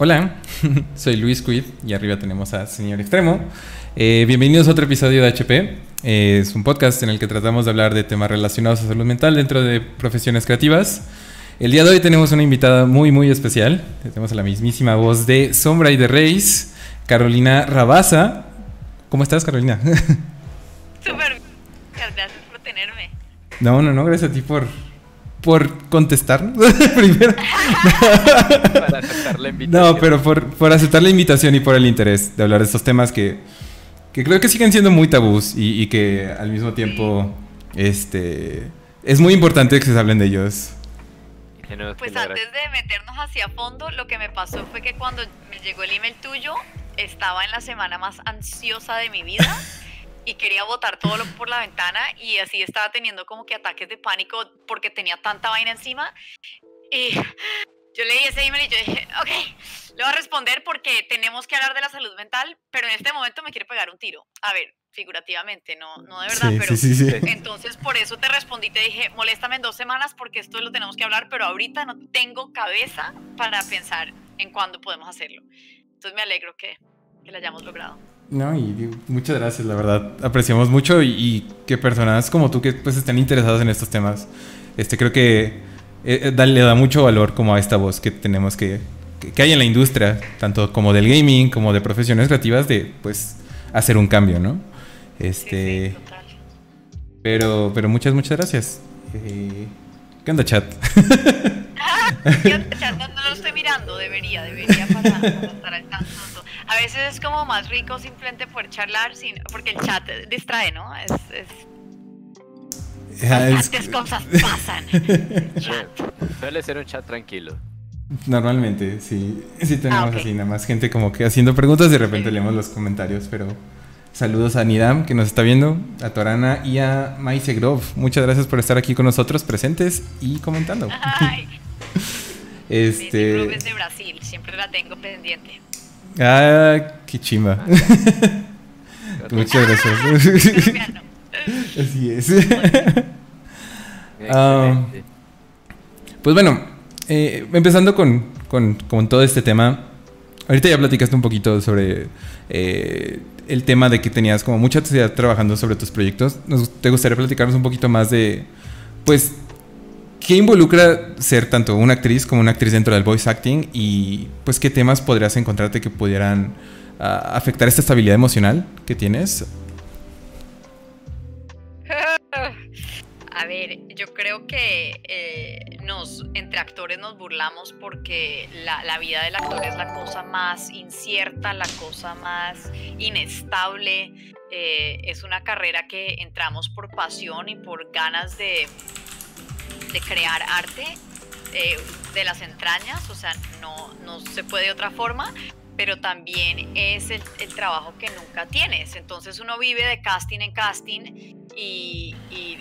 Hola, soy Luis Quid y arriba tenemos a Señor Extremo. Eh, bienvenidos a otro episodio de HP. Eh, es un podcast en el que tratamos de hablar de temas relacionados a salud mental dentro de profesiones creativas. El día de hoy tenemos una invitada muy, muy especial. Tenemos a la mismísima voz de Sombra y de Reis, Carolina Rabaza. ¿Cómo estás, Carolina? Súper. Gracias por tenerme. No, no, no, gracias a ti por, por contestar primero. Para aceptar la invitación. No, pero por, por aceptar la invitación y por el interés de hablar de estos temas que, que creo que siguen siendo muy tabús y, y que al mismo tiempo este, es muy importante que se hablen de ellos. Pues antes de meternos hacia fondo, lo que me pasó fue que cuando me llegó el email tuyo, estaba en la semana más ansiosa de mi vida y quería botar todo lo por la ventana y así estaba teniendo como que ataques de pánico porque tenía tanta vaina encima. Y yo leí ese email y yo dije, ok, le voy a responder porque tenemos que hablar de la salud mental, pero en este momento me quiere pegar un tiro. A ver, figurativamente, no, no de verdad, sí, pero... sí, sí. Entonces, por eso te respondí, te dije, moléstame en dos semanas porque esto lo tenemos que hablar, pero ahorita no tengo cabeza para pensar en cuándo podemos hacerlo. Entonces, me alegro que, que lo hayamos logrado. No, y digo, muchas gracias, la verdad. Apreciamos mucho y, y que personas como tú que pues estén interesadas en estos temas. Este creo que eh, eh, da- le da mucho valor como a esta voz que tenemos que, que, que hay en la industria, tanto como del gaming, como de profesiones creativas, de pues hacer un cambio, ¿no? Este, sí, total. pero, pero muchas, muchas gracias. Eh, ¿Qué onda, chat? Yo ya no, no lo estoy mirando, debería, debería para estar al tanto. A veces es como más rico simplemente poder charlar, sin, porque el chat distrae, ¿no? Es, es, Ah, es- cosas pasan. Suele ser un chat tranquilo. Normalmente, sí. Sí tenemos Ah, ok. así, nada más gente como que haciendo preguntas, de repente leemos los comentarios, pero saludos a Nidam que nos está viendo, a Torana y a Maice Grove. Muchas gracias por estar aquí con nosotros presentes y comentando. Ay, este... Este. es de Brasil, siempre la tengo pendiente. Ah, qué chimba. Muchas gracias. Así es. Ah, Excelente. Pues bueno, eh, empezando con, con- con todo este tema, ahorita ya platicaste un poquito sobre eh, el tema de que tenías como mucha ansiedad trabajando sobre tus proyectos. Nos, ¿Te gustaría platicarnos un poquito más de, pues, qué involucra ser tanto una actriz como una actriz dentro del voice acting y, pues, qué temas podrías encontrarte que pudieran ah, afectar esta estabilidad emocional que tienes? A ver, yo creo que eh, nos, entre actores nos burlamos porque la, vida del actor es la cosa más incierta, la cosa más inestable. eh, es una carrera que entramos por pasión y por ganas de, de crear arte eh, de las entrañas, o sea, no, no se puede de otra forma, pero también es el, trabajo que nunca tienes. Entonces uno vive de casting en casting y,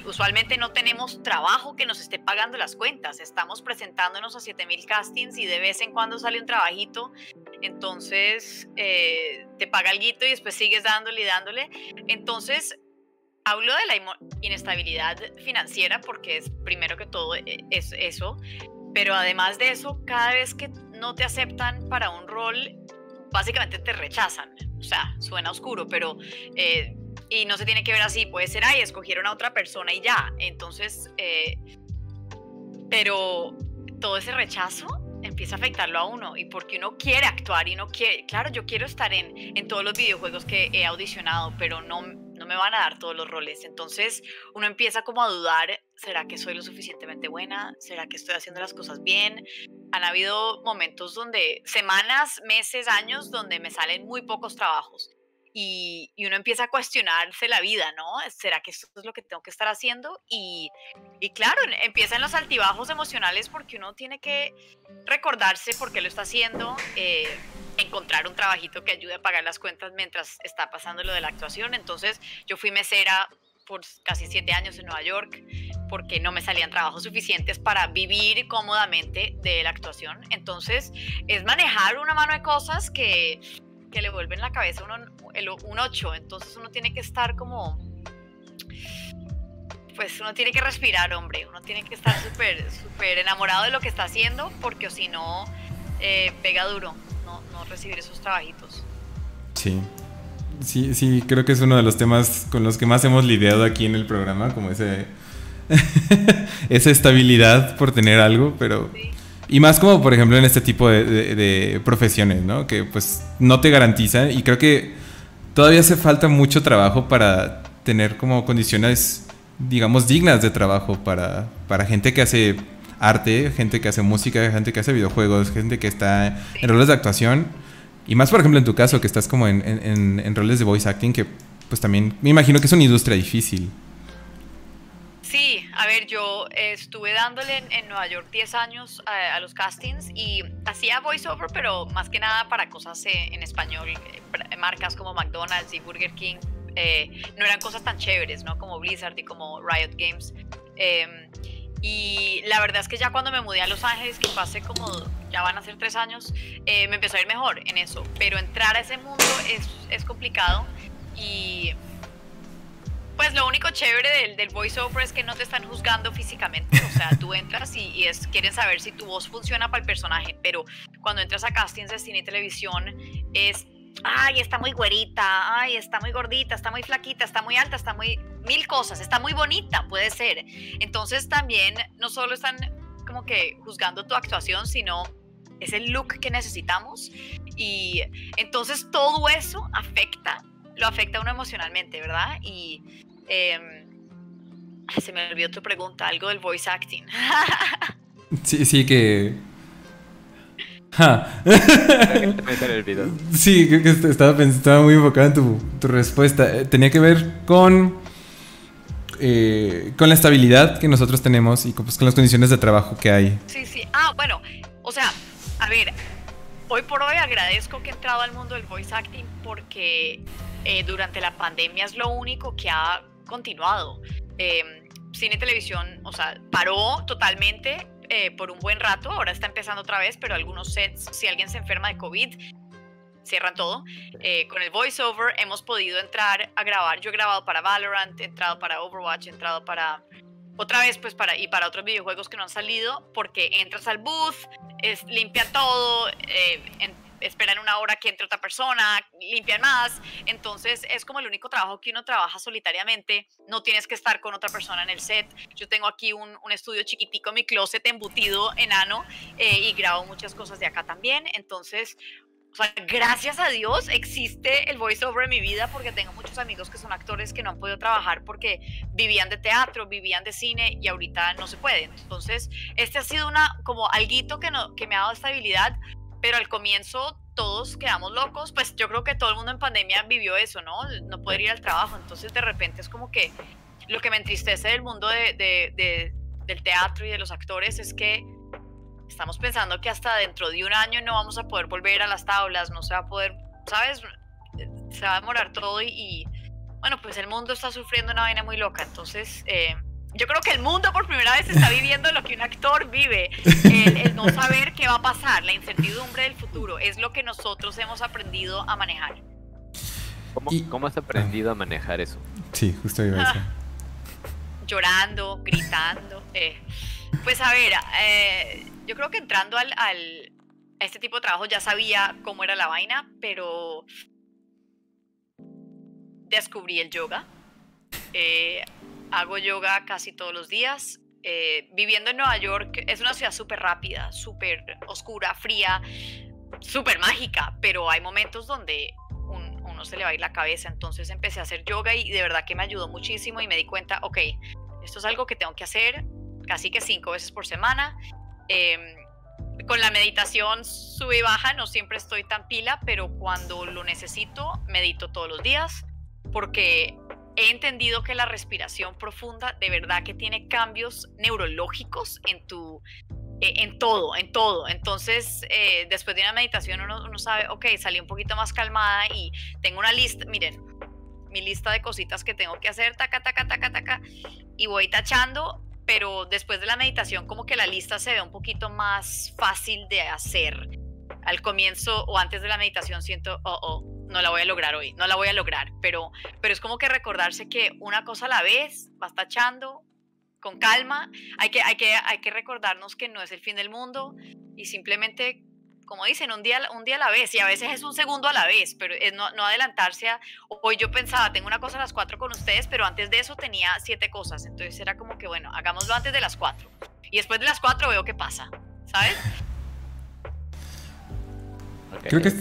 usualmente no tenemos trabajo que nos esté pagando las cuentas. Estamos presentándonos a 7000 castings y de vez en cuando sale un trabajito. Entonces eh, te paga guito y después sigues dándole y dándole. Entonces hablo de la inestabilidad financiera porque es primero que todo eh, es eso. Pero además de eso, cada vez que no te aceptan para un rol, básicamente te rechazan. O sea, suena oscuro, pero eh, y no se tiene que ver así, puede ser, ay, escogieron a otra persona y ya. Entonces, eh, pero todo ese rechazo empieza a afectarlo a uno y porque uno quiere actuar y uno quiere, claro, yo quiero estar en, en todos los videojuegos que he audicionado, pero no, no me van a dar todos los roles. Entonces uno empieza como a dudar, ¿será que soy lo suficientemente buena? ¿Será que estoy haciendo las cosas bien? Han habido momentos donde, semanas, meses, años, donde me salen muy pocos trabajos y, y uno empieza a cuestionarse la vida, ¿no? ¿Será que esto es lo que tengo que estar haciendo? Y, y claro, empiezan los altibajos emocionales porque uno tiene que recordarse por qué lo está haciendo, eh, encontrar un trabajito que ayude a pagar las cuentas mientras está pasando lo de la actuación. Entonces yo fui mesera por casi siete años en Nueva York porque no me salían trabajos suficientes para vivir cómodamente de la actuación. Entonces es manejar una mano de cosas que, que le vuelven la cabeza uno un 8. Entonces uno tiene que estar como pues uno tiene que respirar, hombre. Uno tiene que estar súper, súper enamorado de lo que está haciendo, porque si no, eh, pega duro. No, no recibir esos trabajitos. Sí. Sí, sí, creo que es uno de los temas con los que más hemos lidiado aquí en el programa, como ese esa estabilidad por tener algo, pero... Y más como, por ejemplo, en este tipo de, profesiones, ¿no? Que pues no te garantizan y creo que todavía hace falta mucho trabajo para tener como condiciones, digamos, dignas de trabajo para, para gente que hace arte, gente que hace música, gente que hace videojuegos, gente que está en roles de actuación. Y más, por ejemplo, en tu caso, que estás como en, en roles de voice acting, que pues también me imagino que es una industria difícil. Sí, a ver, yo estuve dándole en, Nueva York 10 años a, los castings y hacía voiceover, pero más que nada para cosas eh, en español, eh, marcas como McDonald's y Burger King. Eh, no eran cosas tan chéveres, ¿no? Como Blizzard y como Riot Games. Em, y la verdad es que ya cuando me mudé a Los Ángeles, que pasé como, ya van a ser tres años, me empezó a ir mejor en eso. Pero entrar a ese mundo es, es complicado y pues lo único chévere del, del voiceover es que no te están juzgando físicamente. O sea, tú entras y, es, quieren saber si tu voz funciona para el personaje. Pero cuando entras a castings de cine y televisión, es. Ay, está muy güerita. Ay, está muy gordita. Está muy flaquita. Está muy alta. Está muy. Mil cosas. Está muy bonita, puede ser. Entonces también no solo están como que juzgando tu actuación, sino es el look que necesitamos. Y entonces todo eso afecta lo afecta a uno emocionalmente, ¿verdad? Y Em, se me olvidó tu pregunta, algo del voice acting. sí, sí que... sí, creo que estaba, estaba muy enfocada en tu, tu, respuesta. Eh, tenía que ver con, eh, con la estabilidad que nosotros tenemos y pues, con, las condiciones de trabajo que hay. Sí, sí. Ah, bueno, o sea, a ver, hoy por hoy agradezco que he entrado al mundo del voice acting porque eh, durante la pandemia es lo único que ha continuado. Em, cine y televisión, o sea, paró totalmente eh, por un buen rato, ahora está empezando otra vez, pero algunos sets, si alguien se enferma de COVID, cierran todo. Eh, con el voiceover hemos podido entrar a grabar. Yo he grabado para Valorant, he entrado para Overwatch, he entrado para otra vez pues para y para otros videojuegos que no han salido porque entras al booth, es, limpian todo, eh, esperan una hora que entre otra persona, limpian más. Entonces es como el único trabajo que uno trabaja solitariamente. No tienes que estar con otra persona en el set. Yo tengo aquí un, un estudio chiquitico, mi closet embutido, enano, eh, y grabo muchas cosas de acá también. Entonces, gracias a Dios existe el voiceover en mi vida porque tengo muchos amigos que son actores que no han podido trabajar porque vivían de teatro, vivían de cine y ahorita no se pueden. Entonces, este ha sido una como alguito que, no, que me ha dado estabilidad, pero al comienzo todos quedamos locos, pues yo creo que todo el mundo en pandemia vivió eso, ¿no? No poder ir al trabajo, entonces de repente es como que lo que me entristece del mundo de, del teatro y de los actores es que estamos pensando que hasta dentro de un año no vamos a poder volver a las tablas, no se va a poder, ¿sabes? Se va a demorar todo y, bueno, pues el mundo está sufriendo una vaina muy loca, entonces... Eh, yo creo que el mundo por primera vez está viviendo lo que un actor vive, el, no saber qué va a pasar, la incertidumbre del futuro, es lo que nosotros hemos aprendido a manejar. ¿Cómo, has aprendido a manejar eso? Sí, justo iba a decir. llorando, gritando. Eh. Pues a ver, eh, yo creo que entrando al, al, a este tipo de trabajo ya sabía cómo era la vaina, pero descubrí el yoga. Eh, hago yoga casi todos los días. Eh, viviendo en Nueva York es una ciudad súper rápida, súper oscura, fría, súper mágica, pero hay momentos donde uno se le va a ir la cabeza. Entonces empecé a hacer yoga y de verdad que me ayudó muchísimo y me di cuenta, ok, esto es algo que tengo que hacer casi que cinco veces por semana. Em, con la meditación sube y baja, no siempre estoy tan pila, pero cuando lo necesito, medito todos los días porque he entendido que la respiración profunda de verdad que tiene cambios neurológicos en tu eh, en todo, en todo. Entonces, eh, después de una meditación uno, sabe, ok, salí un poquito más calmada y tengo una lista, miren, mi lista de cositas que tengo que hacer, taca, taca, taca, taca, y voy tachando, pero después de la meditación como que la lista se ve un poquito más fácil de hacer. Al comienzo o antes de la meditación siento, oh, oh, no la voy a lograr hoy, no la voy a lograr, pero, pero es como que recordarse que una cosa a la vez, vas tachando con calma, hay que, hay, que, hay que recordarnos que no es el fin del mundo y simplemente como dicen, un día, un día a la vez, y a veces es un segundo a la vez, pero es no, no adelantarse a, hoy yo pensaba, tengo una cosa a las cuatro con ustedes, pero antes de eso tenía siete cosas, entonces era como que, bueno, hagámoslo antes de las cuatro, y después de las cuatro veo qué pasa, ¿sabes? creo que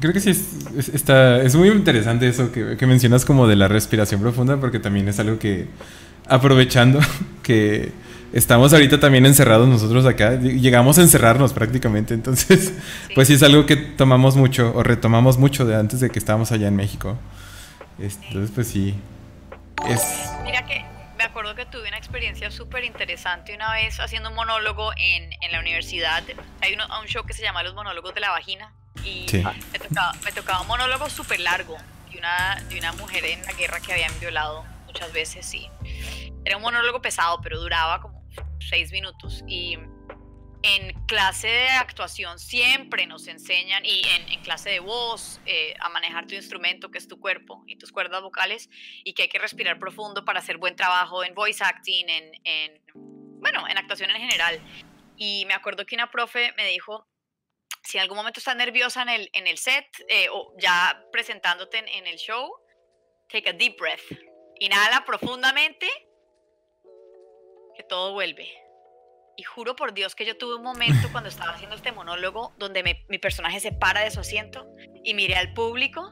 creo que sí es, está, es muy interesante eso que, que mencionas como de la respiración profunda, porque también es algo que, aprovechando que estamos ahorita también encerrados nosotros acá, llegamos a encerrarnos prácticamente, entonces pues sí es algo que tomamos mucho o retomamos mucho de antes de que estábamos allá en México. Entonces pues sí. Es... Mira que me acuerdo que tuve una experiencia súper interesante una vez haciendo un monólogo en, en la universidad. Hay un show que se llama Los monólogos de la vagina y me, tocaba, me, tocaba, un monólogo súper largo de una, de una mujer en la guerra que habían violado muchas veces, sí. Era un monólogo pesado, pero duraba como seis minutos. Y en clase de actuación siempre nos enseñan, y en, clase de voz, eh, a manejar tu instrumento, que es tu cuerpo y tus cuerdas vocales, y que hay que respirar profundo para hacer buen trabajo en voice acting, en, en bueno, en actuación en general. Y me acuerdo que una profe me dijo, si en algún momento estás nerviosa en el, en el set eh, o ya presentándote en, el show, take a deep breath. Inhala profundamente, que todo vuelve. Y juro por Dios que yo tuve un momento cuando estaba haciendo este monólogo donde mi personaje se para de su asiento y miré al público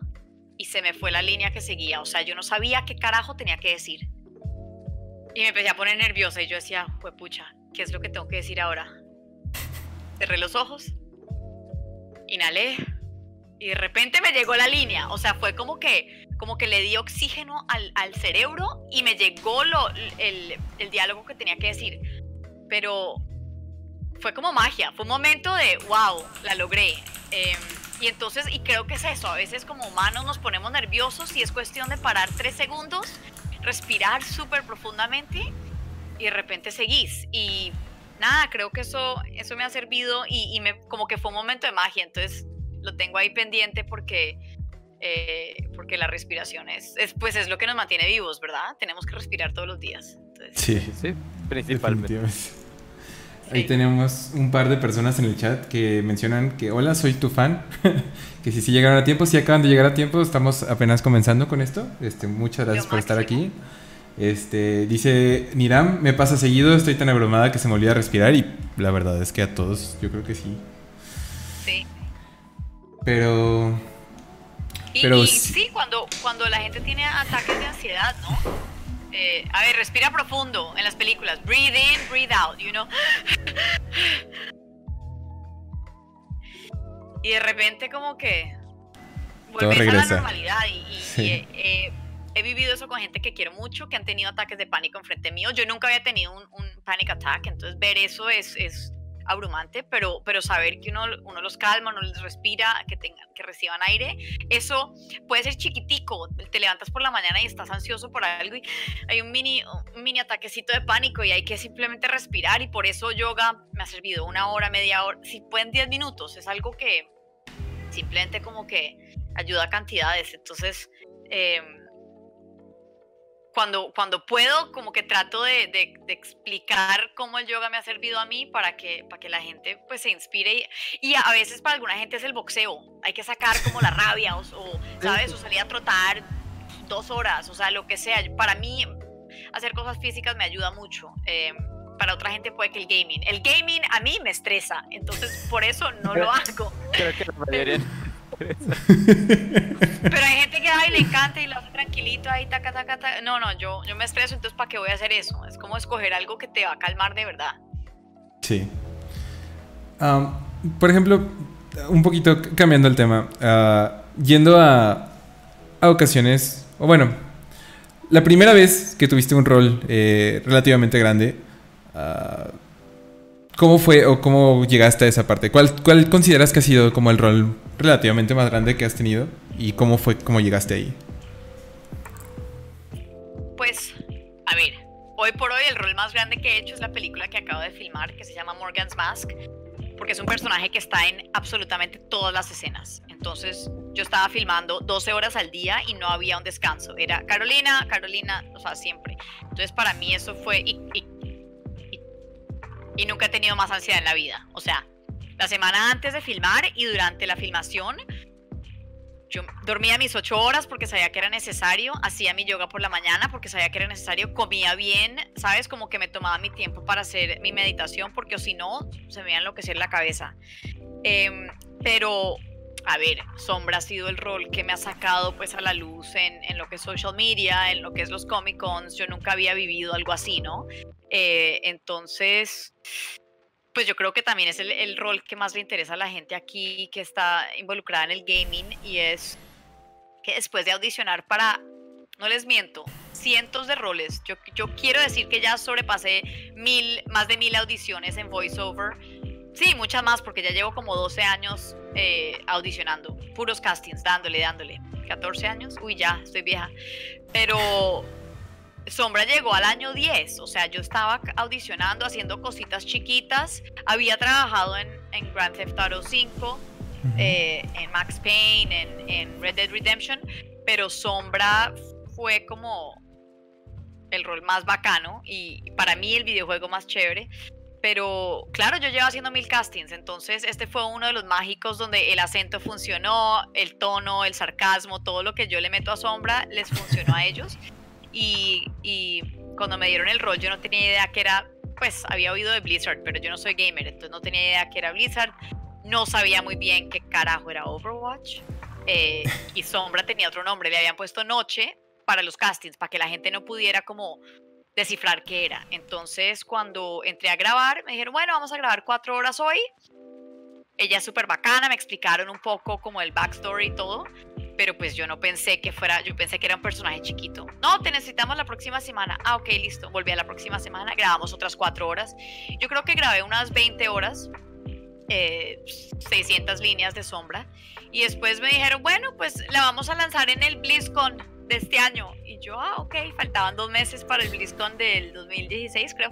y se me fue la línea que seguía. O sea, yo no sabía qué carajo tenía que decir. Y me empecé a poner nerviosa y yo decía, pucha, ¿qué es lo que tengo que decir ahora? Cerré los ojos, y de repente me llegó la línea. O sea, fue como que como que le di oxígeno al, al cerebro y me llegó lo, el, el, diálogo que tenía que decir. Pero fue como magia, fue un momento de, wow, la logré. Em, y entonces, y creo que es eso, a veces como humanos nos ponemos nerviosos y es cuestión de parar tres segundos, respirar súper profundamente y de repente seguís. Y nada, creo que eso, eso me ha servido y, y me, como que fue un momento de magia, entonces lo tengo ahí pendiente porque eh, porque la respiración es, pues es lo que nos mantiene vivos, ¿verdad? Tenemos que respirar todos los días. Sí, sí, principalmente. Ahí tenemos un par de personas en el chat que mencionan que hola, soy tu fan, que si sí, llegaron a tiempo, si acaban de llegar a tiempo, estamos apenas comenzando con esto. Este, muchas gracias por estar aquí. Este, dice Niram, me pasa seguido, estoy tan abrumada que se me olvida respirar y la verdad es que a todos yo creo que sí. Sí. Pero y, sí, cuando, cuando la gente tiene ataques de ansiedad, ¿no? Eh, a ver, respira profundo en las películas. Breathe in, breathe out, you know. Y de repente como que vuelves a la normalidad y, he, vivido eso con gente que quiero mucho, que han tenido ataques de pánico enfrente mío. Yo nunca había tenido un, un panic attack, entonces ver eso es, es abrumante, pero, pero saber que uno, uno los calma, uno les respira, que, tengan, que reciban aire, eso puede ser chiquitico. Te levantas por la mañana y estás ansioso por algo y hay un mini, un mini ataquecito de pánico y hay que simplemente respirar y por eso yoga me ha servido una hora, media hora, si pueden 10 minutos, es algo que simplemente como que ayuda a cantidades. Entonces, eh, cuando, cuando puedo, como que trato de, de, explicar cómo el yoga me ha servido a mí para que, para que la gente pues se inspire. Y, a veces para alguna gente es el boxeo. Hay que sacar como la rabia o, ¿sabes? O salir a trotar dos horas, o sea, lo que sea. Para mí, hacer cosas físicas me ayuda mucho. Em, para otra gente puede que el gaming. El gaming a mí me estresa, entonces por eso no lo hago. Creo que la mayoría... Pero hay ay, le encanta y lo hace tranquilito ahí, taca, taca, taca. No, no, yo, yo me estreso, entonces ¿para qué voy a hacer eso? Es como escoger algo que te va a calmar de verdad. Sí. por ejemplo, un poquito cambiando el tema, ah, yendo a, a, ocasiones, o bueno, la primera vez que tuviste un rol eh, relativamente grande, uh, ¿Cómo fue o cómo llegaste a esa parte? ¿Cuál, ¿Cuál consideras que ha sido como el rol relativamente más grande que has tenido? ¿Y cómo fue, cómo llegaste ahí? Pues, a ver, hoy por hoy el rol más grande que he hecho es la película que acabo de filmar, que se llama Morgan's Mask, porque es un personaje que está en absolutamente todas las escenas. Entonces, yo estaba filmando 12 horas al día y no había un descanso. Era Carolina, Carolina, o sea, siempre. Entonces, para mí eso fue, y, nunca he tenido más ansiedad en la vida. O sea, la semana antes de filmar y durante la filmación yo dormía mis ocho horas porque sabía que era necesario, hacía mi yoga por la mañana porque sabía que era necesario, comía bien, ¿sabes? Como que me tomaba mi tiempo para hacer mi meditación porque si no, se me iba a enloquecer la cabeza. Em, pero, a ver, Sombra ha sido el rol que me ha sacado pues a la luz en, en lo que es social media, en lo que es los Comic Cons. Yo nunca había vivido algo así, ¿no? Eh, entonces, pues yo creo que también es el, rol que más le interesa a la gente aquí que está involucrada en el gaming y es que después de audicionar para, no les miento, cientos de roles, yo, yo quiero decir que ya sobrepasé mil, más de mil audiciones en voiceover. Sí, muchas más porque ya llevo como 12 años eh, audicionando, puros castings, dándole, dándole. 14 años, uy, ya, estoy vieja. Pero Sombra llegó al año 10, o sea, yo estaba audicionando, haciendo cositas chiquitas, había trabajado en, en Grand Theft Auto 5, eh, en Max Payne, en, en, Red Dead Redemption, pero Sombra fue como el rol más bacano y para mí el videojuego más chévere. Pero claro, yo llevo haciendo mil castings, entonces este fue uno de los mágicos donde el acento funcionó, el tono, el sarcasmo, todo lo que yo le meto a Sombra les funcionó a ellos. Y, cuando me dieron el rol yo no tenía idea que era, pues había oído de Blizzard, pero yo no soy gamer, entonces no tenía idea que era Blizzard. No sabía muy bien qué carajo era Overwatch. Eh, y Sombra tenía otro nombre, le habían puesto Noche para los castings, para que la gente no pudiera como descifrar qué era. Entonces, cuando entré a grabar, me dijeron, bueno, vamos a grabar cuatro horas hoy. Ella es súper bacana, me explicaron un poco como el backstory y todo pero pues yo no pensé que fuera, yo pensé que era un personaje chiquito. No, te necesitamos la próxima semana. Ah, ok, listo. Volví a la próxima semana, grabamos otras cuatro horas. Yo creo que grabé unas 20 horas, 600 eh, líneas de sombra. Y después me dijeron, bueno, pues la vamos a lanzar en el BlizzCon de este año. Y yo, ah, ok, faltaban dos meses para el BlizzCon del 2016, creo.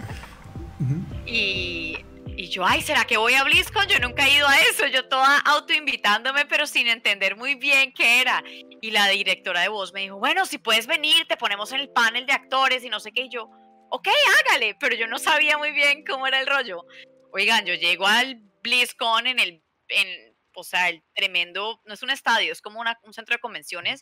Y y yo, ay, ¿será que voy a BlizzCon? Yo nunca he ido a eso. Yo toda autoinvitándome, pero sin entender muy bien qué era. Y la directora de voz me dijo, bueno, si puedes venir, te ponemos en el panel de actores y no sé qué. Y yo, ok, hágale. Pero yo no sabía muy bien cómo era el rollo. Oigan, yo llego al BlizzCon en el, en, o sea, el tremendo, no es un estadio, es como un centro de convenciones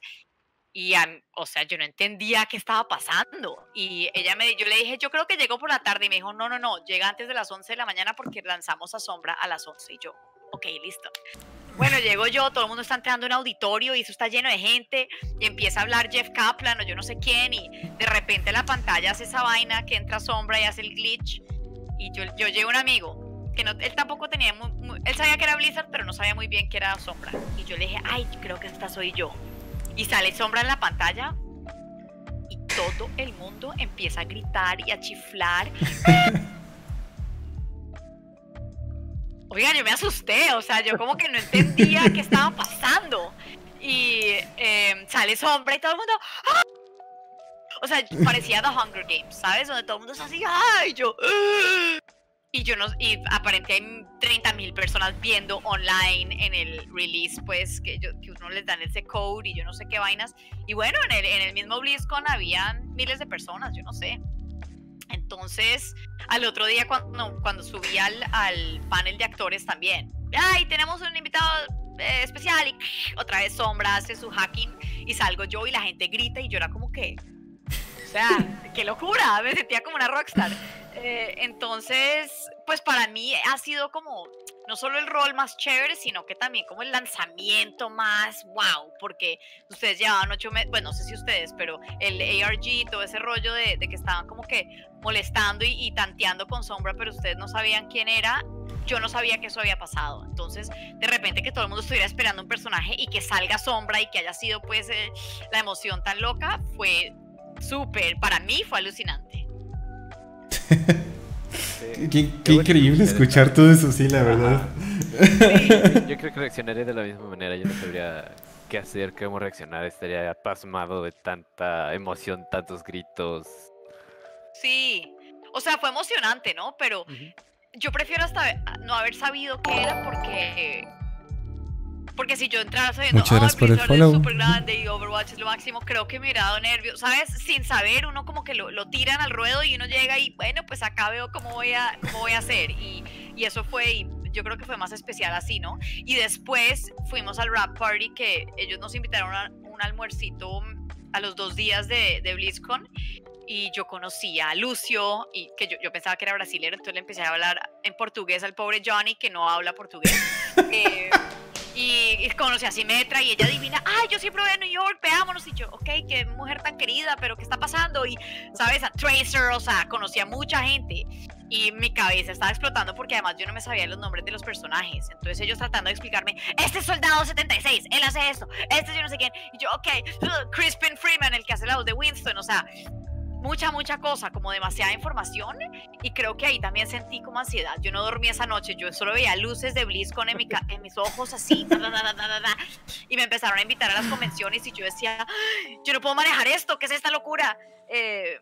y, o sea, yo no entendía qué estaba pasando. Y ella me, yo le dije, yo creo que llegó por la tarde. Y me dijo, no, no, no, llega antes de las 11 de la mañana porque lanzamos a Sombra a las 11. Y yo, ok, listo. Bueno, llego yo, todo el mundo está entrando en auditorio y eso está lleno de gente. Y empieza a hablar Jeff Kaplan o yo no sé quién. Y de repente la pantalla hace esa vaina que entra Sombra y hace el glitch. Y yo, yo llego un amigo que no, él tampoco tenía, él sabía que era Blizzard, pero no sabía muy bien que era Sombra. Y yo le dije, ay, creo que esta soy yo y sale sombra en la pantalla y todo el mundo empieza a gritar y a chiflar. Oigan, yo me asusté, o sea, yo como que no entendía qué estaba pasando. Y em, sale sombra y todo el mundo... ¡ah! O sea, parecía The Hunger Games, ¿sabes? Donde todo el mundo es así, ¡ay! Yo... ¡ah! Y yo no, y aparentemente hay 30 mil personas viendo online en el release, pues que, que uno les dan ese code y yo no sé qué vainas. Y bueno, en el, en el mismo BlizzCon habían miles de personas, yo no sé. Entonces, al otro día cuando, cuando subí al, al panel de actores también, ¡ay! Tenemos un invitado eh, especial y otra vez Sombra hace su hacking y salgo yo y la gente grita y yo era como que, sea, qué locura, me sentía como una rockstar. Eh, entonces, pues para mí ha sido como no solo el rol más chévere, sino que también como el lanzamiento más wow, porque ustedes llevaban ocho meses, bueno, no sé si ustedes, pero el ARG, todo ese rollo de, que estaban como que molestando y, y, tanteando con sombra, pero ustedes no sabían quién era, yo no sabía que eso había pasado. Entonces, de repente que todo el mundo estuviera esperando un personaje y que salga sombra y que haya sido pues eh, la emoción tan loca, fue súper, para mí fue alucinante. qué, increíble escuchar todo eso, sí, la verdad. Yo creo que reaccionaría de la misma manera, yo no sabría qué hacer, cómo reaccionar, estaría pasmado de tanta emoción, tantos gritos. Sí, o sea, fue emocionante, ¿no? Pero yo prefiero hasta no haber sabido qué era porque porque si yo entrara sabiendo, Muchas gracias por el follow. es súper grande y Overwatch es lo máximo, creo que me hubiera dado nervios, ¿sabes? Sin saber, uno como que lo, lo, tiran al ruedo y uno llega y, bueno, pues acá veo cómo voy a, cómo voy a hacer. Y, y eso fue, y yo creo que fue más especial así, ¿no? Y después fuimos al rap party que ellos nos invitaron a un almuercito a los dos días de, de BlizzCon y yo conocí a Lucio y que yo, yo, pensaba que era brasilero, entonces le empecé a hablar en portugués al pobre Johnny que no habla portugués. eh, y, conocí a Simetra y ella adivina, ay, yo siempre voy a New York, veámonos. Y yo, ok, qué mujer tan querida, pero ¿qué está pasando? Y, ¿sabes? A Tracer, o sea, conocí a mucha gente. Y mi cabeza estaba explotando porque además yo no me sabía los nombres de los personajes. Entonces ellos tratando de explicarme, este es Soldado 76, él hace esto, este yo no sé quién. Y yo, ok, Crispin Freeman, el que hace la voz de Winston, o sea, mucha, mucha cosa, como demasiada información y creo que ahí también sentí como ansiedad. Yo no dormí esa noche, yo solo veía luces de BlizzCon en, mi en mis ojos así, y me empezaron a invitar a las convenciones y yo decía, yo no puedo manejar esto, ¿qué es esta locura? Eh,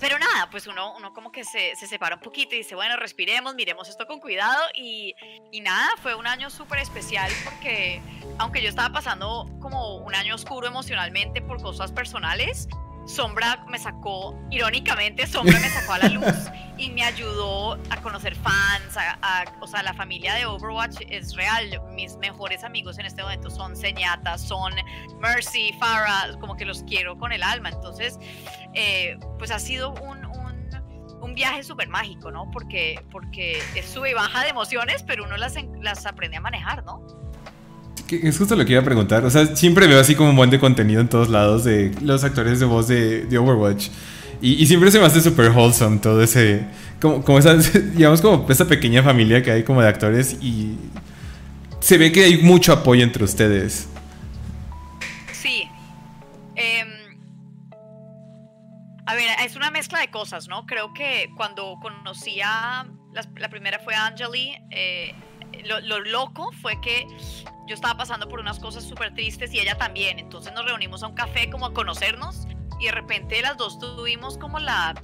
pero nada, pues uno, uno como que se, se, separa un poquito y dice, bueno, respiremos, miremos esto con cuidado y, y nada, fue un año súper especial porque aunque yo estaba pasando como un año oscuro emocionalmente por cosas personales, Sombra me sacó, irónicamente, Sombra me sacó a la luz y me ayudó a conocer fans, a, o sea, la familia de Overwatch es real. Mis mejores amigos en este momento son Señata, son Mercy, Farah, como que los quiero con el alma. Entonces, eh, pues ha sido un, un, un viaje súper mágico, ¿no? Porque, porque es sube y baja de emociones, pero uno las, las aprende a manejar, ¿no? Es justo lo que iba a preguntar. O sea, siempre veo así como un buen de contenido en todos lados de los actores de voz de, Overwatch. Y, siempre se me hace súper wholesome todo ese. Como, como esa, digamos, como esa pequeña familia que hay como de actores. Y se ve que hay mucho apoyo entre ustedes. Sí. Eh, a ver, es una mezcla de cosas, ¿no? Creo que cuando conocí a. La, la primera fue Angeli. Eh, lo, lo, loco fue que yo estaba pasando por unas cosas súper tristes y ella también. Entonces nos reunimos a un café como a conocernos y de repente las dos tuvimos como la,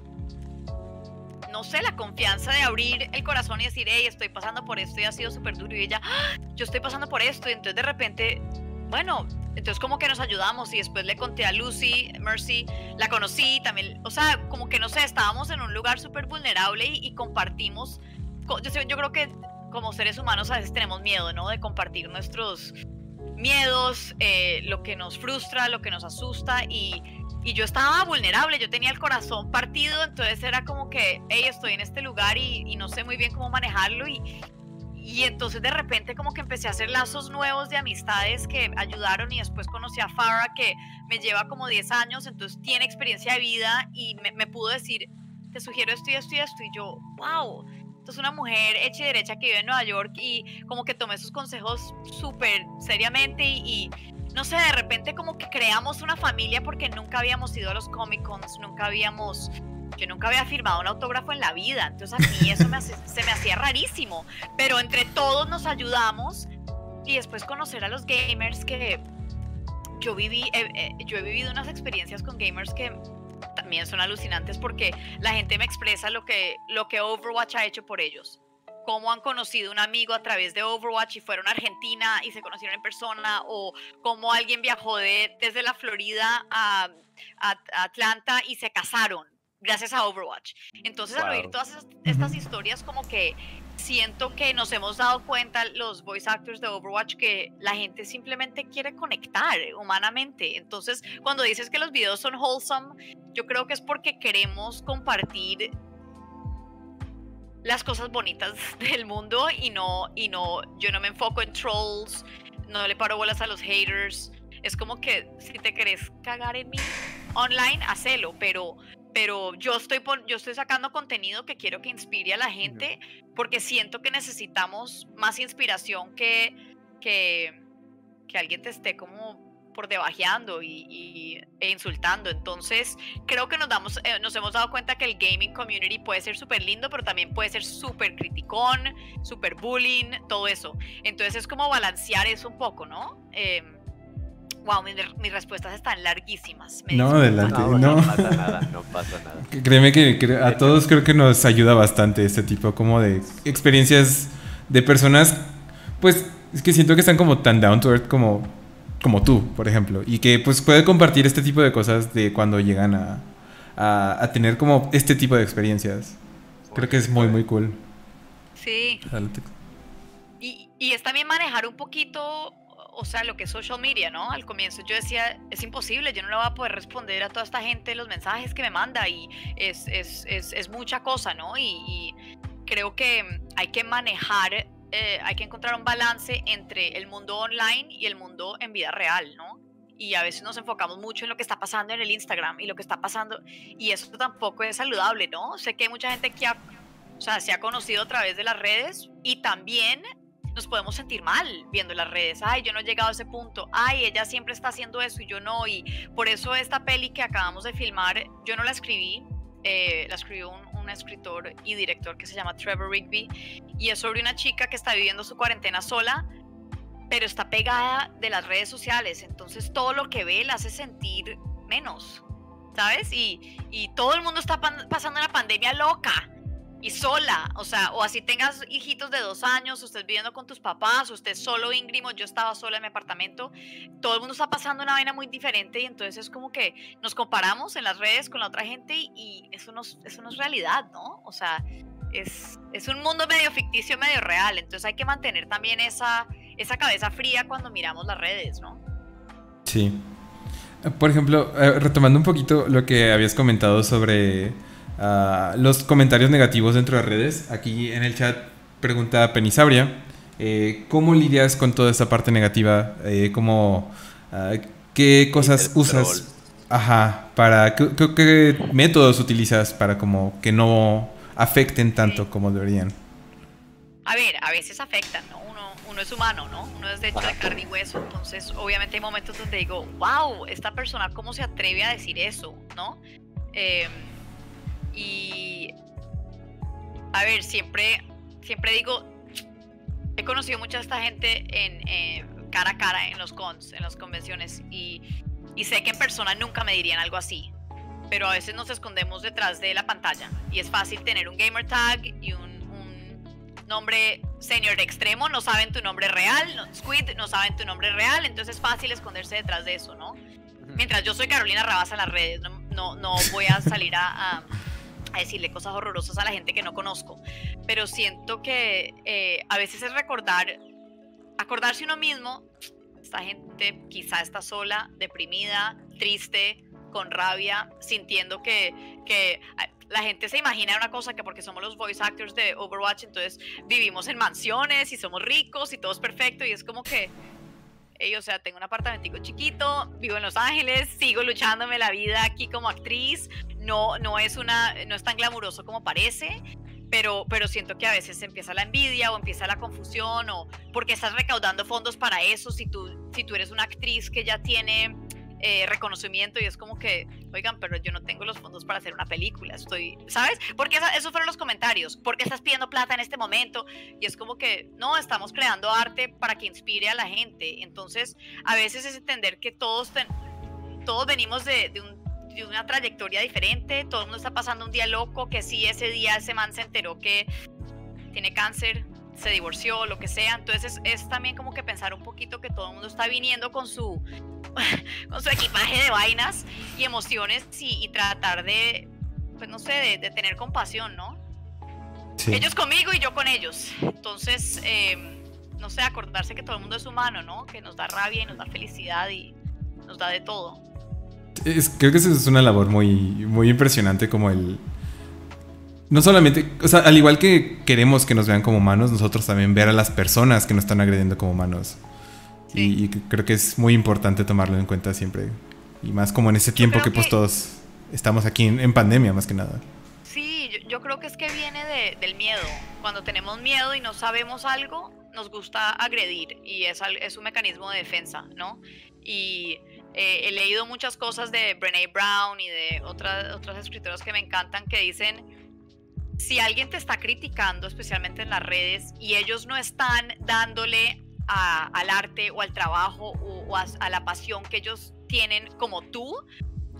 no sé, la confianza de abrir el corazón y decir, hey, estoy pasando por esto y ha sido súper duro. Y ella, ¡Ah! yo estoy pasando por esto. Y entonces de repente, bueno, entonces como que nos ayudamos y después le conté a Lucy, Mercy, la conocí también, o sea, como que no sé, estábamos en un lugar súper vulnerable y, y compartimos. Yo, yo creo que como seres humanos a veces tenemos miedo, ¿no? De compartir nuestros miedos, eh, lo que nos frustra, lo que nos asusta y, y, yo estaba vulnerable, yo tenía el corazón partido, entonces era como que, hey, estoy en este lugar y, no sé muy bien cómo manejarlo y, y entonces de repente como que empecé a hacer lazos nuevos de amistades que ayudaron y después conocí a Farah que me lleva como 10 años, entonces tiene experiencia de vida y me, me pudo decir, te sugiero esto y esto y esto y yo, wow entonces una mujer hecha y derecha que vive en Nueva York y como que tomé sus consejos súper seriamente y, no sé, de repente como que creamos una familia porque nunca habíamos ido a los Comic Cons, nunca habíamos, yo nunca había firmado un autógrafo en la vida, entonces a mí eso me se me hacía rarísimo, pero entre todos nos ayudamos y después conocer a los gamers que yo viví, eh, eh, yo he vivido unas experiencias con gamers que también son alucinantes porque la gente me expresa lo que, lo que Overwatch ha hecho por ellos. Cómo han conocido un amigo a través de Overwatch y fueron a Argentina y se conocieron en persona, o cómo alguien viajó de, desde la Florida a, a, a Atlanta y se casaron gracias a Overwatch. Entonces, wow. al oír todas estas, estas historias, como que siento que nos hemos dado cuenta los voice actors de Overwatch que la gente simplemente quiere conectar humanamente. Entonces, cuando dices que los videos son wholesome, yo creo que es porque queremos compartir las cosas bonitas del mundo y no y no yo no me enfoco en trolls, no le paro bolas a los haters. Es como que si te querés cagar en mí online, hacelo, pero pero yo estoy, yo estoy sacando contenido que quiero que inspire a la gente porque siento que necesitamos más inspiración que, que, que alguien te esté como por debajeando y, y, e insultando. Entonces, creo que nos, damos, eh, nos hemos dado cuenta que el gaming community puede ser súper lindo, pero también puede ser súper criticón, súper bullying, todo eso. Entonces, es como balancear eso un poco, ¿no? Eh, Wow, mis, mis, respuestas están larguísimas. Me no, adelante. No, no, no, pasa nada, no pasa nada. Créeme que, a todos creo que nos ayuda bastante este tipo como de experiencias de personas, pues es que siento que están como tan down to earth como, como tú, por ejemplo, y que pues puede compartir este tipo de cosas de cuando llegan a, a, a tener como este tipo de experiencias. Creo que es muy, muy cool. Sí. Adelante. y es también manejar un poquito, o sea, lo que es social media, ¿no? Al comienzo yo decía, es imposible, yo no le voy a poder responder a toda esta gente los mensajes que me manda y es, es, es, es mucha cosa, ¿no? Y, y, creo que hay que manejar, eh, hay que encontrar un balance entre el mundo online y el mundo en vida real, ¿no? y a veces nos enfocamos mucho en lo que está pasando en el Instagram y lo que está pasando y eso tampoco es saludable, ¿no? Sé que hay mucha gente que o sea, se ha conocido a través de las redes y también nos podemos sentir mal viendo las redes. Ay, yo no he llegado a ese punto. Ay, ella siempre está haciendo eso y yo no. Y por eso esta peli que acabamos de filmar, yo no la escribí. Eh, la escribió un, un, escritor y director que se llama Trevor Rigby. Y es sobre una chica que está viviendo su cuarentena sola, pero está pegada de las redes sociales. Entonces todo lo que ve la hace sentir menos. ¿Sabes? Y, y todo el mundo está pasando una pandemia loca y sola, o sea, o así tengas hijitos de dos años, estés viviendo con tus papás, estés solo íngrimo, yo estaba sola en mi apartamento, todo el mundo está pasando una vaina muy diferente y entonces es como que nos comparamos en las redes con la otra gente y, eso, no, eso no es realidad, ¿no? O sea, es, es, un mundo medio ficticio, medio real, entonces hay que mantener también esa, esa cabeza fría cuando miramos las redes, ¿no? Sí. Por ejemplo, eh, retomando un poquito lo que habías comentado sobre uh, los comentarios negativos dentro de redes. Aquí en el chat pregunta Penisabria, eh, ¿cómo lidias con toda esta parte negativa? Eh, ¿cómo, uh, ¿Qué cosas usas? Ajá, para ¿qué, qué, qué, métodos utilizas para como que no afecten tanto como deberían? A ver, a veces afectan, ¿no? Uno, uno es humano, ¿no? Uno es de hecho de carne y hueso, entonces obviamente hay momentos donde digo, wow, esta persona cómo se atreve a decir eso, ¿no? Eh, y a ver, siempre, siempre digo, he conocido mucha esta gente en eh, cara a cara en los cons, en las convenciones, y, y sé que en persona nunca me dirían algo así. Pero a veces nos escondemos detrás de la pantalla y es fácil tener un gamer tag y un, un nombre senior extremo, no saben tu nombre real, no, Squid no saben tu nombre real, entonces es fácil esconderse detrás de eso, ¿no? Mientras yo soy Carolina Rabasa en las redes, no, no, no voy a salir a, a a decirle cosas horrorosas a la gente que no conozco, pero siento que eh, a veces es recordar, acordarse uno mismo, esta gente quizá está sola, deprimida, triste, con rabia, sintiendo que, que la gente se imagina una cosa que porque somos los voice actors de Overwatch, entonces vivimos en mansiones y somos ricos y todo es perfecto y es como que o sea, tengo un apartamentico chiquito, vivo en Los Ángeles, sigo luchándome la vida aquí como actriz. No, no es una, no es tan glamuroso como parece, pero, pero siento que a veces empieza la envidia o empieza la confusión o porque estás recaudando fondos para eso si tú, si tú eres una actriz que ya tiene eh, reconocimiento y es como que, oigan, pero yo no tengo los fondos para hacer una película, estoy, ¿sabes? Porque esa, esos fueron los comentarios, ¿por qué estás pidiendo plata en este momento? Y es como que, no, estamos creando arte para que inspire a la gente. Entonces, a veces es entender que todos, todos venimos de, de una trayectoria diferente, todo el mundo está pasando un día loco, que sí, ese día ese man se enteró que tiene cáncer, se divorció, lo que sea. Entonces es, es, también como que pensar un poquito que todo el mundo está viniendo con su con su equipaje de vainas y emociones y, y tratar de, pues no sé, de, de tener compasión, ¿no? Sí. Ellos conmigo y yo con ellos. Entonces, eh, no sé, acordarse que todo el mundo es humano, ¿no? Que nos da rabia y nos da felicidad y nos da de todo. Es, creo que eso es una labor muy, muy impresionante como el... No solamente, o sea, al igual que queremos que nos vean como humanos, nosotros también ver a las personas que nos están agrediendo como humanos. Y, y, creo que es muy importante tomarlo en cuenta siempre. Y más como en ese tiempo que, que, pues todos estamos aquí en, en, pandemia, más que nada. Sí, yo, yo creo que es que viene de, del miedo. Cuando tenemos miedo y no sabemos algo, nos gusta agredir y es, es un mecanismo de defensa, ¿no? Y eh, he leído muchas cosas de Brené Brown y de otras, otras escritoras que me encantan que dicen, si alguien te está criticando, especialmente en las redes, y ellos no están dándole al arte o al trabajo o, a, la pasión que ellos tienen como tú,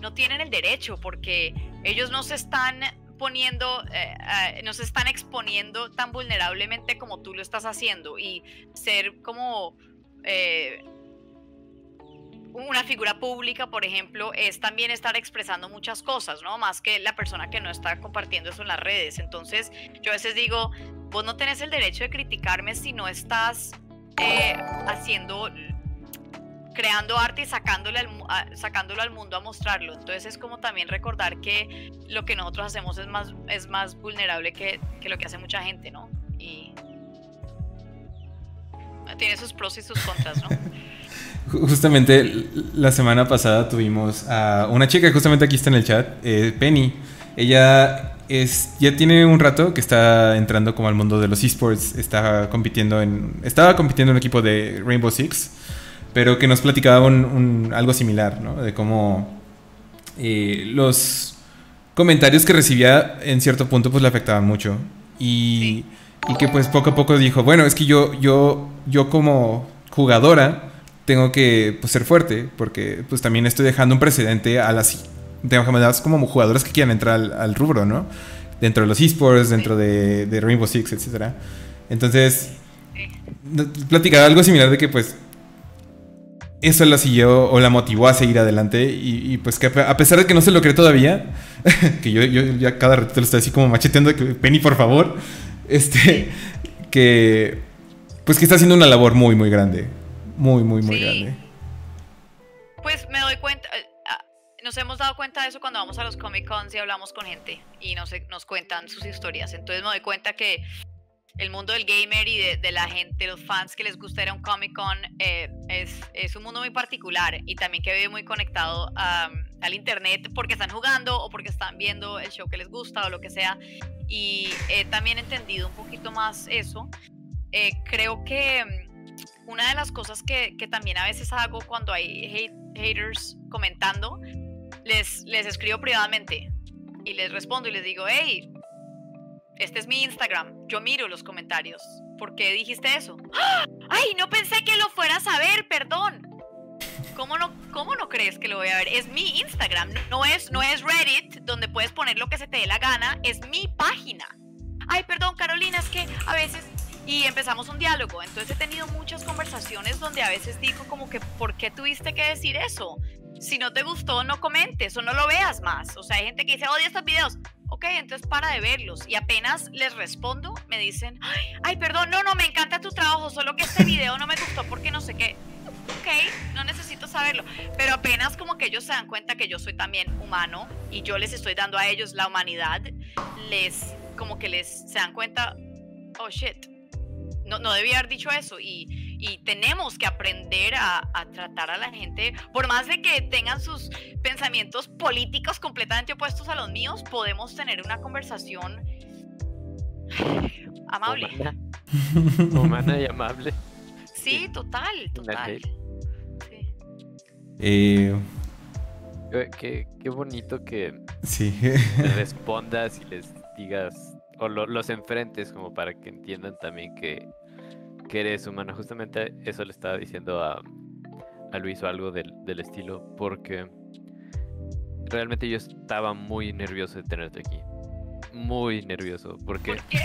no tienen el derecho porque ellos no se están poniendo, eh, eh, no se están exponiendo tan vulnerablemente como tú lo estás haciendo. Y ser como eh, una figura pública, por ejemplo, es también estar expresando muchas cosas, ¿no? Más que la persona que no está compartiendo eso en las redes. Entonces, yo a veces digo, vos no tenés el derecho de criticarme si no estás eh, haciendo, creando arte y sacándole al sacándolo al mundo a mostrarlo. Entonces es como también recordar que lo que nosotros hacemos es más, es más vulnerable que, que lo que hace mucha gente, ¿no? Y tiene sus pros y sus contras, ¿no? Ju- Justamente la semana pasada tuvimos a una chica justamente aquí está en el chat, eh, Penny. Ella es, ya tiene un rato que está entrando como al mundo de los esports, está compitiendo en, estaba compitiendo en un equipo de Rainbow Six, pero que nos platicaba un, un- algo similar, ¿no? De cómo eh, los comentarios que recibía en cierto punto pues le afectaban mucho y, y que pues poco a poco dijo, bueno, es que yo, yo, yo como jugadora tengo que pues, ser fuerte porque pues también estoy dejando un precedente a las demás como jugadoras que quieran entrar al, rubro, ¿no? Dentro de los esports, dentro de, Rainbow Six, etcétera. Entonces, platicaba algo similar de que pues eso la siguió o la motivó a seguir adelante y, pues que a pe- a pesar de que no se lo cree todavía, que yo, yo ya cada ratito lo estoy así como macheteando que Penny por favor, este, que pues que está haciendo una labor muy muy grande, muy muy muy Sí. grande. Pues me doy cuenta, eh, ah, nos hemos dado cuenta de eso cuando vamos a los Comic Cons y hablamos con gente y nos, nos cuentan sus historias. Entonces me doy cuenta que el mundo del gamer y de, de la gente, los fans que les gusta ir a un Comic Con, eh, es, es un mundo muy particular y también que vive muy conectado a- al internet porque están jugando o porque están viendo el show que les gusta o lo que sea. Y he también entendido un poquito más eso. Eh, creo que mm, una de las cosas que, también a veces hago cuando hay hate- haters comentando, les, les escribo privadamente y les respondo y les digo, hey, este es mi Instagram, yo miro los comentarios. ¿Por qué dijiste eso? ¡Ay, no pensé que lo fueras a ver, perdón! ¿Cómo no, ¿Cómo no crees que lo voy a ver? Es mi Instagram, no es, no es Reddit, donde puedes poner lo que se te dé la gana, es mi página. Ay, perdón, Carolina, es que a veces... Y empezamos un diálogo, entonces he tenido muchas conversaciones donde a veces digo como que, ¿por qué tuviste que decir eso? Si no te gustó, no comentes o no lo veas más. O sea, hay gente que dice, odio estos videos. Ok, entonces para de verlos. Y apenas les respondo, me dicen, ay, ay, perdón, no, no, me encanta tu trabajo, solo que este video no me gustó porque no sé qué. Ok, no necesito saberlo. Pero apenas como que ellos se dan cuenta que yo soy también humano y yo les estoy dando a ellos la humanidad, les, como que les se dan cuenta, oh shit, no, no debía haber dicho eso. Y, y tenemos que aprender a, a tratar a la gente, por más de que tengan sus pensamientos políticos completamente opuestos a los míos, podemos tener una conversación amable. Humana, humana y amable. Sí, total, total. Sí. Eh, Qué, qué- bonito que sí. respondas y les digas, o lo- los enfrentes como para que entiendan también que, que eres humano. Justamente eso le estaba diciendo a, a Luis o algo del, del estilo, porque realmente yo estaba muy nervioso de tenerte aquí. Muy nervioso, porque ¿Por qué?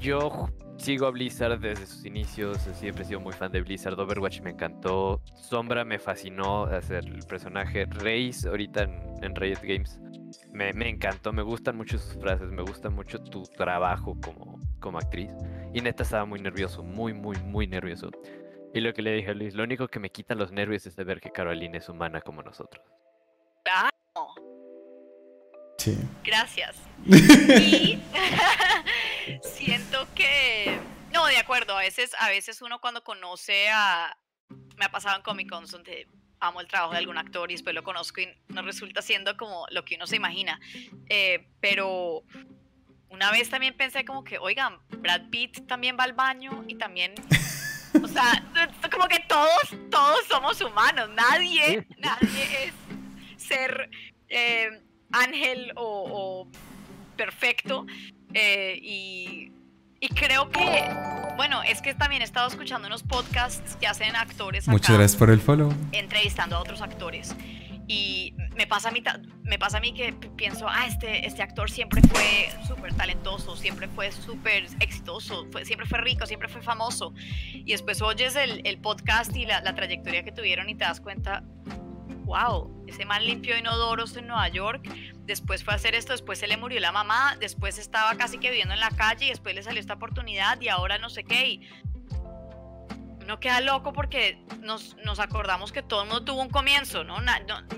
yo sigo a Blizzard desde sus inicios, siempre he sido muy fan de Blizzard, Overwatch me encantó, Sombra me fascinó hacer el personaje, Reis ahorita en, en Riot Games me, me encantó, me gustan mucho sus frases, me gusta mucho tu trabajo como, como actriz y neta estaba muy nervioso, muy, muy, muy nervioso. Y lo que le dije a Luis, lo único que me quitan los nervios es de ver que Carolina es humana como nosotros. Ah, no, sí. gracias. Y siento que no, de acuerdo, a veces a veces uno cuando conoce a me ha pasado en Comic Cons donde amo el trabajo de algún actor y después lo conozco y no resulta siendo como lo que uno se imagina. Eh, pero una vez también pensé como que, oigan, Brad Pitt también va al baño y también, o sea, como que todos, todos somos humanos, nadie, nadie es ser eh, ángel o, o perfecto. eh, y, y creo que, bueno, es que también he estado escuchando unos podcasts que hacen actores acá Muchas gracias por el follow. entrevistando a otros actores. Y me pasa a mí, me pasa a mí que pi- pienso, ah, este, este actor siempre fue súper talentoso, siempre fue súper exitoso, fue- siempre fue rico, siempre fue famoso. Y después oyes el, el podcast y la, la trayectoria que tuvieron y te das cuenta, wow, ese man limpió inodoros en Nueva York, después fue a hacer esto, después se le murió la mamá, después estaba casi que viviendo en la calle y después le salió esta oportunidad y ahora no sé qué. Y no queda loco porque nos, nos, acordamos que todo el mundo tuvo un comienzo, ¿no?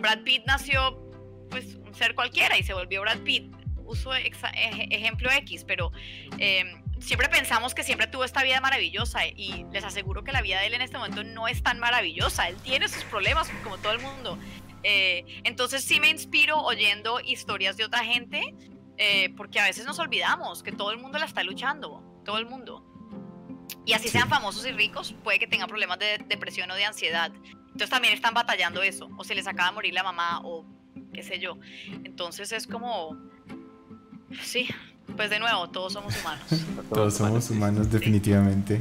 Brad Pitt nació, pues, un ser cualquiera y se volvió Brad Pitt. Uso ejemplo X, pero em, siempre pensamos que siempre tuvo esta vida maravillosa y les aseguro que la vida de él en este momento no es tan maravillosa. Él tiene sus problemas como todo el mundo. Eh, entonces sí me inspiro oyendo historias de otra gente eh, porque a veces nos olvidamos que todo el mundo la está luchando, todo el mundo. Y así sean famosos y ricos, puede que tengan problemas de depresión o de ansiedad. Entonces también están batallando eso, o se les acaba de morir la mamá, o qué sé yo. Entonces es como, sí, pues de nuevo, todos somos humanos. todos somos humanos, definitivamente.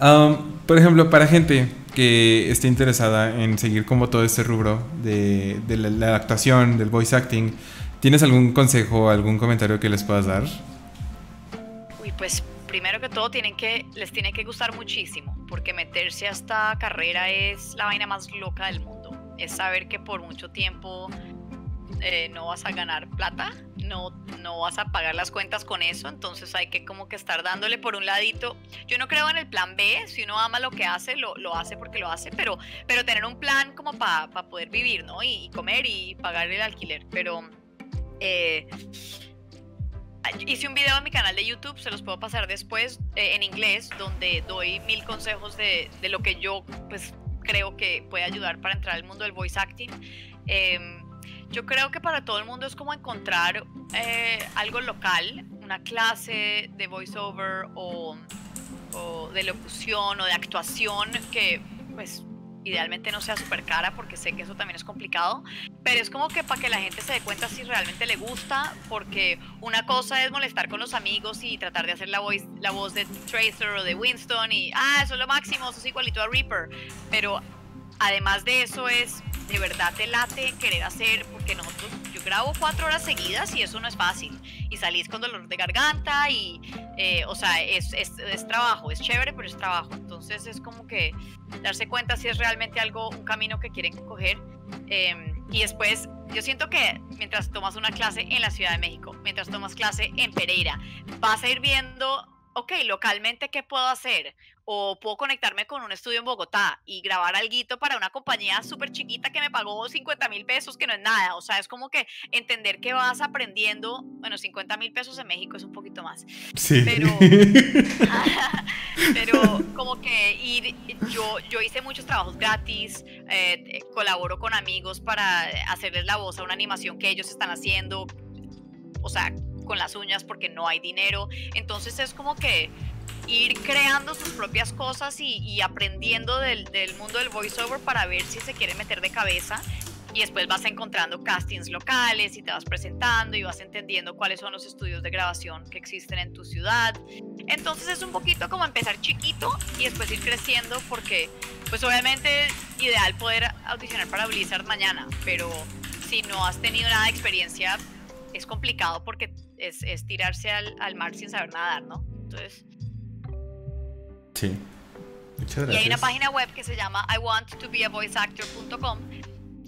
Um, por ejemplo, para gente que esté interesada en seguir como todo este rubro de, la, actuación, del voice acting, ¿tienes algún consejo, algún comentario que les puedas dar? Uy, pues primero que todo tienen que, les tiene que gustar muchísimo, porque meterse a esta carrera es la vaina más loca del mundo. Es saber que por mucho tiempo eh, no vas a ganar plata, no, no vas a pagar las cuentas con eso, entonces hay que como que estar dándole por un ladito. Yo no creo en el plan B, si uno ama lo que hace, lo, lo hace porque lo hace, pero, pero tener un plan como para poder vivir, ¿no? Y, comer y pagar el alquiler, pero... Eh, hice un video en mi canal de YouTube, se los puedo pasar después eh, en inglés, donde doy mil consejos de, de, lo que yo pues creo que puede ayudar para entrar al mundo del voice acting. Eh, yo creo que para todo el mundo es como encontrar eh, algo local, una clase de voiceover o, de locución o de actuación que pues idealmente no sea súper cara porque sé que eso también es complicado, pero es como que para que la gente se dé cuenta si realmente le gusta, porque una cosa es molestar con los amigos y tratar de hacer la voz, la voz de Tracer o de Winston y, ah, eso es lo máximo, eso es igualito a Reaper, pero además de eso es de verdad te late querer hacer, porque nosotros, yo grabo cuatro horas seguidas y eso no es fácil. Y salís con dolor de garganta y, eh, o sea, es, es, es, trabajo, es chévere, pero es trabajo. Entonces es como que darse cuenta si es realmente algo, un camino que quieren coger. Em, y después, yo siento que mientras tomas una clase en la Ciudad de México, mientras tomas clase en Pereira, vas a ir viendo ok, localmente, ¿qué puedo hacer? O puedo conectarme con un estudio en Bogotá y grabar algo para una compañía súper chiquita que me pagó 50 mil pesos, que no es nada. O sea, es como que entender que vas aprendiendo. Bueno, 50 mil pesos en México es un poquito más. Sí. Pero, pero como que ir, yo, yo hice muchos trabajos gratis, eh, colaboro con amigos para hacerles la voz a una animación que ellos están haciendo. O sea, con las uñas porque no hay dinero. Entonces es como que ir creando sus propias cosas y, aprendiendo del, mundo del voiceover para ver si se quiere meter de cabeza. Y después vas encontrando castings locales y te vas presentando y vas entendiendo cuáles son los estudios de grabación que existen en tu ciudad. Entonces es un poquito como empezar chiquito y después ir creciendo porque pues obviamente ideal poder audicionar para Blizzard mañana, pero si no has tenido nada de experiencia es complicado porque es, tirarse al, mar sin saber nadar, ¿no? Entonces... Sí. Muchas gracias. Y hay una página web que se llama I want to be a voiceactor.com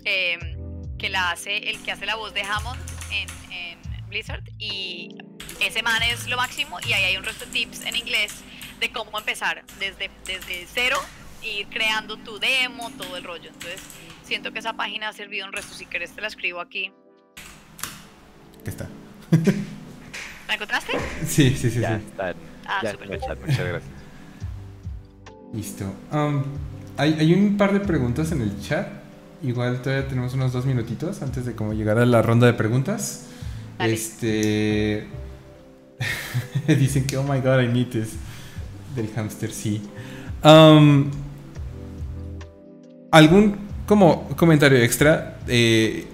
em, que la hace el que hace la voz de Hammond en, Blizzard y ese man es lo máximo y ahí hay un resto de tips en inglés de cómo empezar desde, desde cero ir creando tu demo, todo el rollo. Entonces, siento que esa página ha servido un resto. Si querés, te la escribo aquí. ¿Qué está? ¿La encontraste? Sí, sí, sí. Ya sí. está. Ah, ya súper. muchas gracias. Listo. Um, hay, hay, un par de preguntas en el chat. Igual todavía tenemos unos dos minutitos antes de como llegar a la ronda de preguntas. Este. Dicen que, oh my god, I need this. Del hamster, sí. Um, ¿Algún como comentario extra? Eh,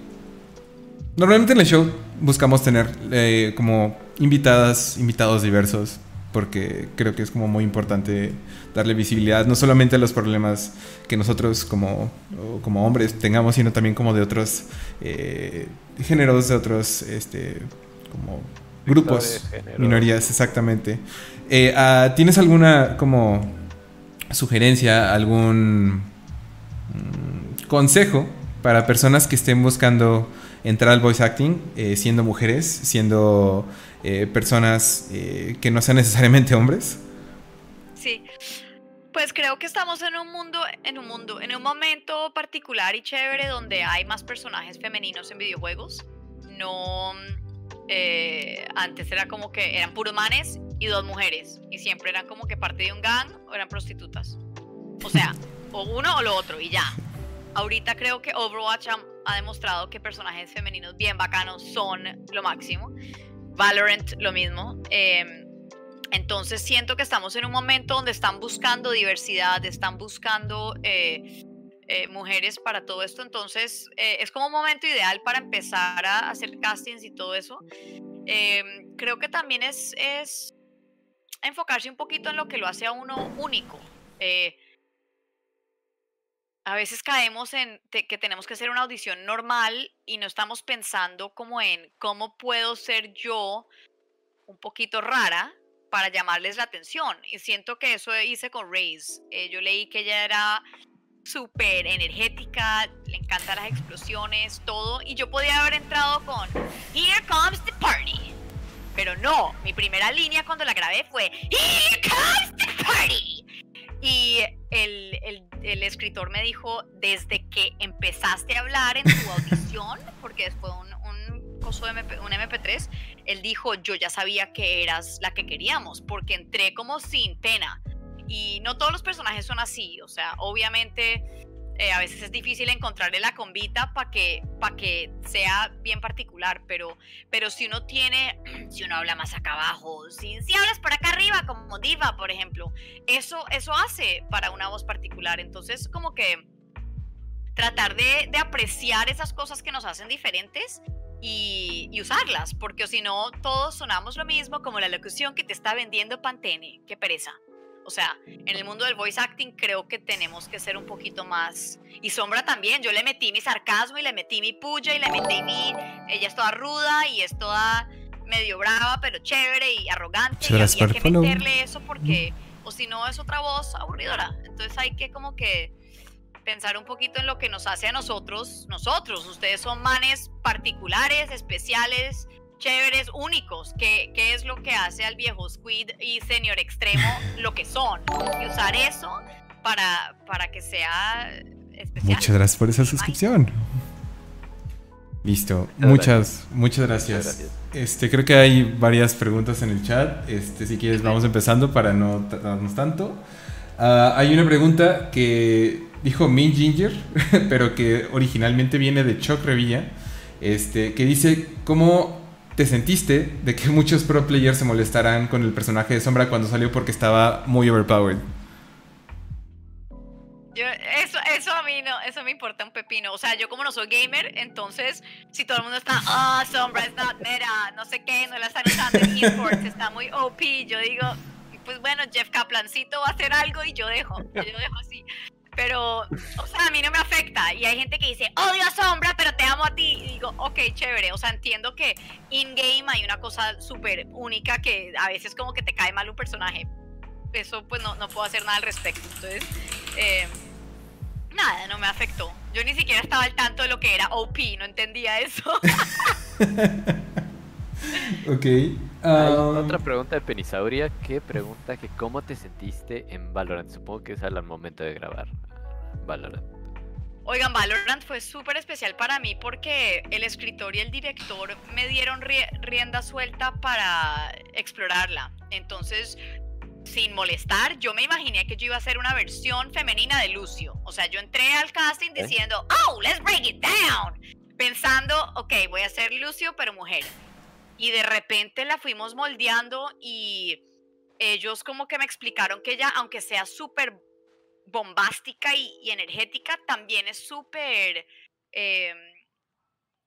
normalmente en el show buscamos tener eh, como invitadas, invitados diversos, porque creo que es como muy importante darle visibilidad no solamente a los problemas que nosotros como, como hombres tengamos, sino también como de otros eh, géneros, de otros este, como grupos, minorías, exactamente. Eh, ah, ¿Tienes alguna como sugerencia, algún mm, consejo para personas que estén buscando entrar al voice acting eh, siendo mujeres, siendo eh, personas eh, que no sean necesariamente hombres? Sí. Pues creo que estamos en un mundo, en un mundo, en un momento particular y chévere donde hay más personajes femeninos en videojuegos. No, eh, antes era como que eran puros manes y dos mujeres y siempre eran como que parte de un gang o eran prostitutas. O sea, o uno o lo otro y ya. Ahorita creo que Overwatch ha, demostrado que personajes femeninos bien bacanos son lo máximo. Valorant lo mismo. Eh, entonces siento que estamos en un momento donde están buscando diversidad, están buscando eh, eh, mujeres para todo esto. Entonces eh, es como un momento ideal para empezar a hacer castings y todo eso. Creo que también es, es enfocarse un poquito en lo que lo hace a uno único. a veces caemos en que tenemos que hacer una audición normal y no estamos pensando como en cómo puedo ser yo un poquito rara para llamarles la atención. Y siento que eso hice con Raze. Eh, yo leí que ella era súper energética, le encantan las explosiones, todo. Y yo podía haber entrado con Here comes the party. Pero no, mi primera línea cuando la grabé fue Here comes the party. Y el, el, escritor me dijo, desde que empezaste a hablar en tu audición, porque después un, coso de MP, un MP3, él dijo, yo ya sabía que eras la que queríamos, porque entré como sin pena. Y no todos los personajes son así, o sea, obviamente eh, a veces es difícil encontrarle la convita para que, pa que sea bien particular, pero, pero si uno tiene, si uno habla más acá abajo, si, si hablas por acá arriba, como diva, por ejemplo, eso, eso hace para una voz particular. Entonces, como que tratar de, de apreciar esas cosas que nos hacen diferentes y, usarlas, porque si no, todos sonamos lo mismo como la locución que te está vendiendo Pantene. Qué pereza. O sea, en el mundo del voice acting creo que tenemos que ser un poquito más. Y Sombra también, yo le metí mi sarcasmo y le metí mi puya y le metí mi. Ella es toda ruda y es toda medio brava, pero chévere y arrogante. y había que meterle eso porque, o si no, es otra voz aburridora. Entonces hay que como que pensar un poquito en lo que nos hace a nosotros, nosotros, ustedes son manes particulares, especiales, chéveres, únicos, ¿Qué, qué es lo que hace al viejo Squid y Señor Extremo lo que son, y usar eso para, para que sea especial. Muchas gracias por esa suscripción. Listo, muchas, muchas gracias. Este, creo que hay varias preguntas en el chat. Este, si quieres, vamos empezando para no tardarnos tanto. Uh, hay una pregunta que dijo Mi Ginger, pero que originalmente viene de Chuck Revilla, este, que dice, ¿cómo te sentiste de que muchos pro players se molestarán con el personaje de Sombra cuando salió porque estaba muy overpowered? eso, eso a mí no, eso me importa un pepino. O sea, yo como no soy gamer, entonces si todo el mundo está, ah, Sombra es not meta, no sé qué, no la están usando en esports, está muy OP, yo digo, pues bueno, Jeff Kaplancito va a hacer algo y yo dejo, yo dejo así. Pero, o sea, a mí no me afecta. Y hay gente que dice, odio a Sombra, pero te amo a ti. Y digo, ok, chévere. O sea, entiendo que in-game hay una cosa súper única que a veces como que te cae mal un personaje. Eso pues no, no puedo hacer nada al respecto. Entonces, eh, nada, no me afectó. Yo ni siquiera estaba al tanto de lo que era OP, no entendía eso. ok. Um, otra pregunta de Penisauria ¿Qué pregunta que cómo te sentiste en Valorant. Supongo que es al momento de grabar Valorant. Oigan, Valorant fue súper especial para mí porque el escritor y el director me dieron rienda suelta para explorarla. Entonces, sin molestar, yo me imaginé que yo iba a hacer una versión femenina de Lucio. O sea, yo entré al casting diciendo, oh, let's break it down. Pensando, ok, voy a ser Lucio, pero mujer y de repente la fuimos moldeando y ellos como que me explicaron que ella, aunque sea súper bombástica y, energética, también es súper em,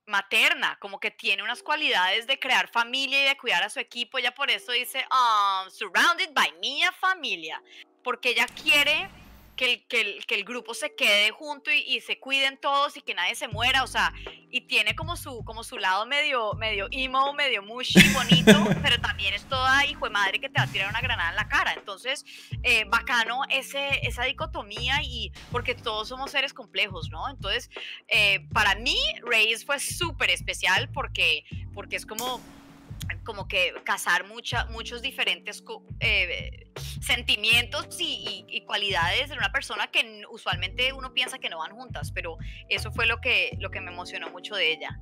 materna, como que tiene unas cualidades de crear familia y de cuidar a su equipo. Ella por eso dice, um, surrounded by mi familia, porque ella quiere que el, que el, que el grupo se quede junto y, se cuiden todos y que nadie se muera, o sea, y tiene como su, como su lado medio, medio emo, medio mushy, bonito, pero también es toda hijo de madre que te va a tirar una granada en la cara. Entonces, eh, bacano ese, esa dicotomía y porque todos somos seres complejos, ¿no? Entonces, eh, para mí, Reyes fue súper especial porque, porque es como como que cazar mucha, muchos diferentes eh, sentimientos y, cualidades de una persona que usualmente uno piensa que no van juntas, pero eso fue lo que, lo que me emocionó mucho de ella.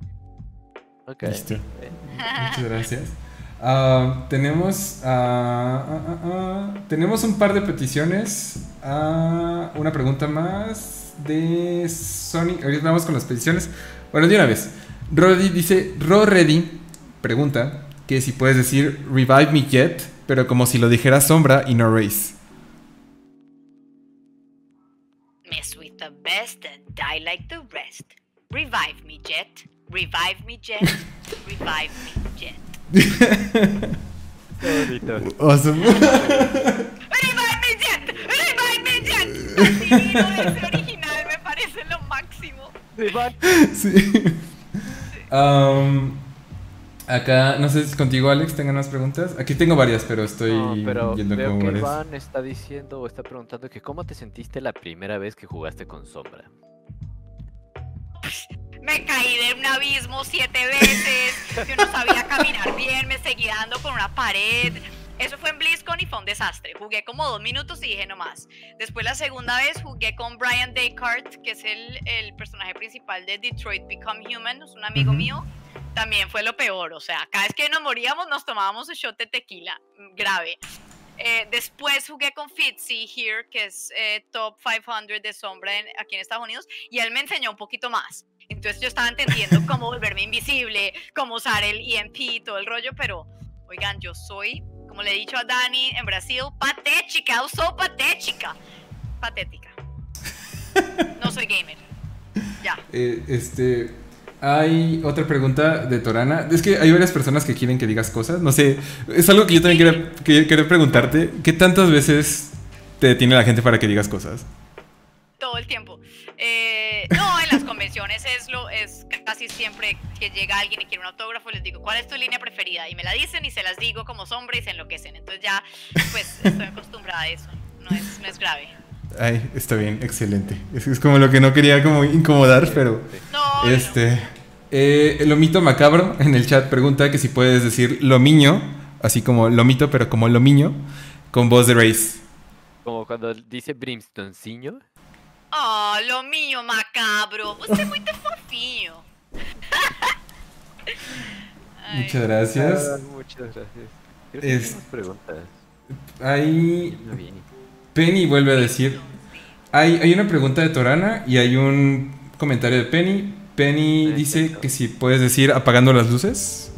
Ok. Muchas gracias. Ah, tenemos, ah, ah, tenemos un par de peticiones. una pregunta más de Sonic. Ahorita vamos con las peticiones. Bueno, de una vez. Roddy dice, Ro Reddy pregunta que si puedes decir Revive Me Yet, pero como si lo dijera Sombra y no Race. Mess with the best and die like the rest. Revive me Jet. Revive me Jet. Revive me Jet. Awesome. Revive me Jet. Revive me Jet. ese original me parece lo máximo. Sí. Um, Acá, no sé si contigo, Alex, tengan más preguntas. Aquí tengo varias, pero estoy no, pero viendo veo que Iván está diciendo o está preguntando que cómo te sentiste la primera vez que jugaste con Sombra. Me caí de un abismo siete veces, yo no sabía caminar bien, me seguía dando con una pared. Eso fue en BlizzCon y fue un desastre. Jugué como dos minutos y dije no más. Después la segunda vez jugué con Brian Descartes, que es el, el personaje principal de Detroit Become Human, es un amigo mío también fue lo peor. O sea, cada vez que nos moríamos nos tomábamos un shot de tequila mm, grave. Eh, después jugué con Fitzy Here, que es eh, top 500 de sombra aquí en Estados Unidos, y él me enseñó un poquito más. Entonces yo estaba entendiendo cómo volverme invisible, cómo usar el EMP, todo el rollo, pero oigan, yo soy, como le he dicho a Dani en Brasil, patética, uso patética, patética. No soy gamer. Ya. Eh, este, hay otra pregunta de Torana. Es que hay varias personas que quieren que digas cosas. No sé, es algo que yo también quería, preguntarte. ¿Qué tantas veces te detiene la gente para que digas cosas? Todo el tiempo. Eh, no, casi siempre que llega alguien y quiere un autógrafo, les digo, ¿cuál es tu línea preferida? Y me la dicen y se las digo como sombra y se enloquecen. Entonces ya, pues, estoy acostumbrada a eso. No es, no es grave. Ay, está bien, excelente. Es, como lo que no quería como incomodar, pero... No, este... Eh, Lomito Macabro en el chat pregunta que si puedes decir Lomiño, así como Lomito, pero como Lomiño, con voz de Race. Como cuando dice Brimstonciño. Oh, Lomiño Macabro, usted es muy fofinho. Muchas gracias. Ah, muchas gracias. Es... preguntas. Ahí... Penny vuelve a decir. Hay, hay una pregunta de Torana y hay un comentario de Penny. Penny dice que si puedes decir apagando las luces.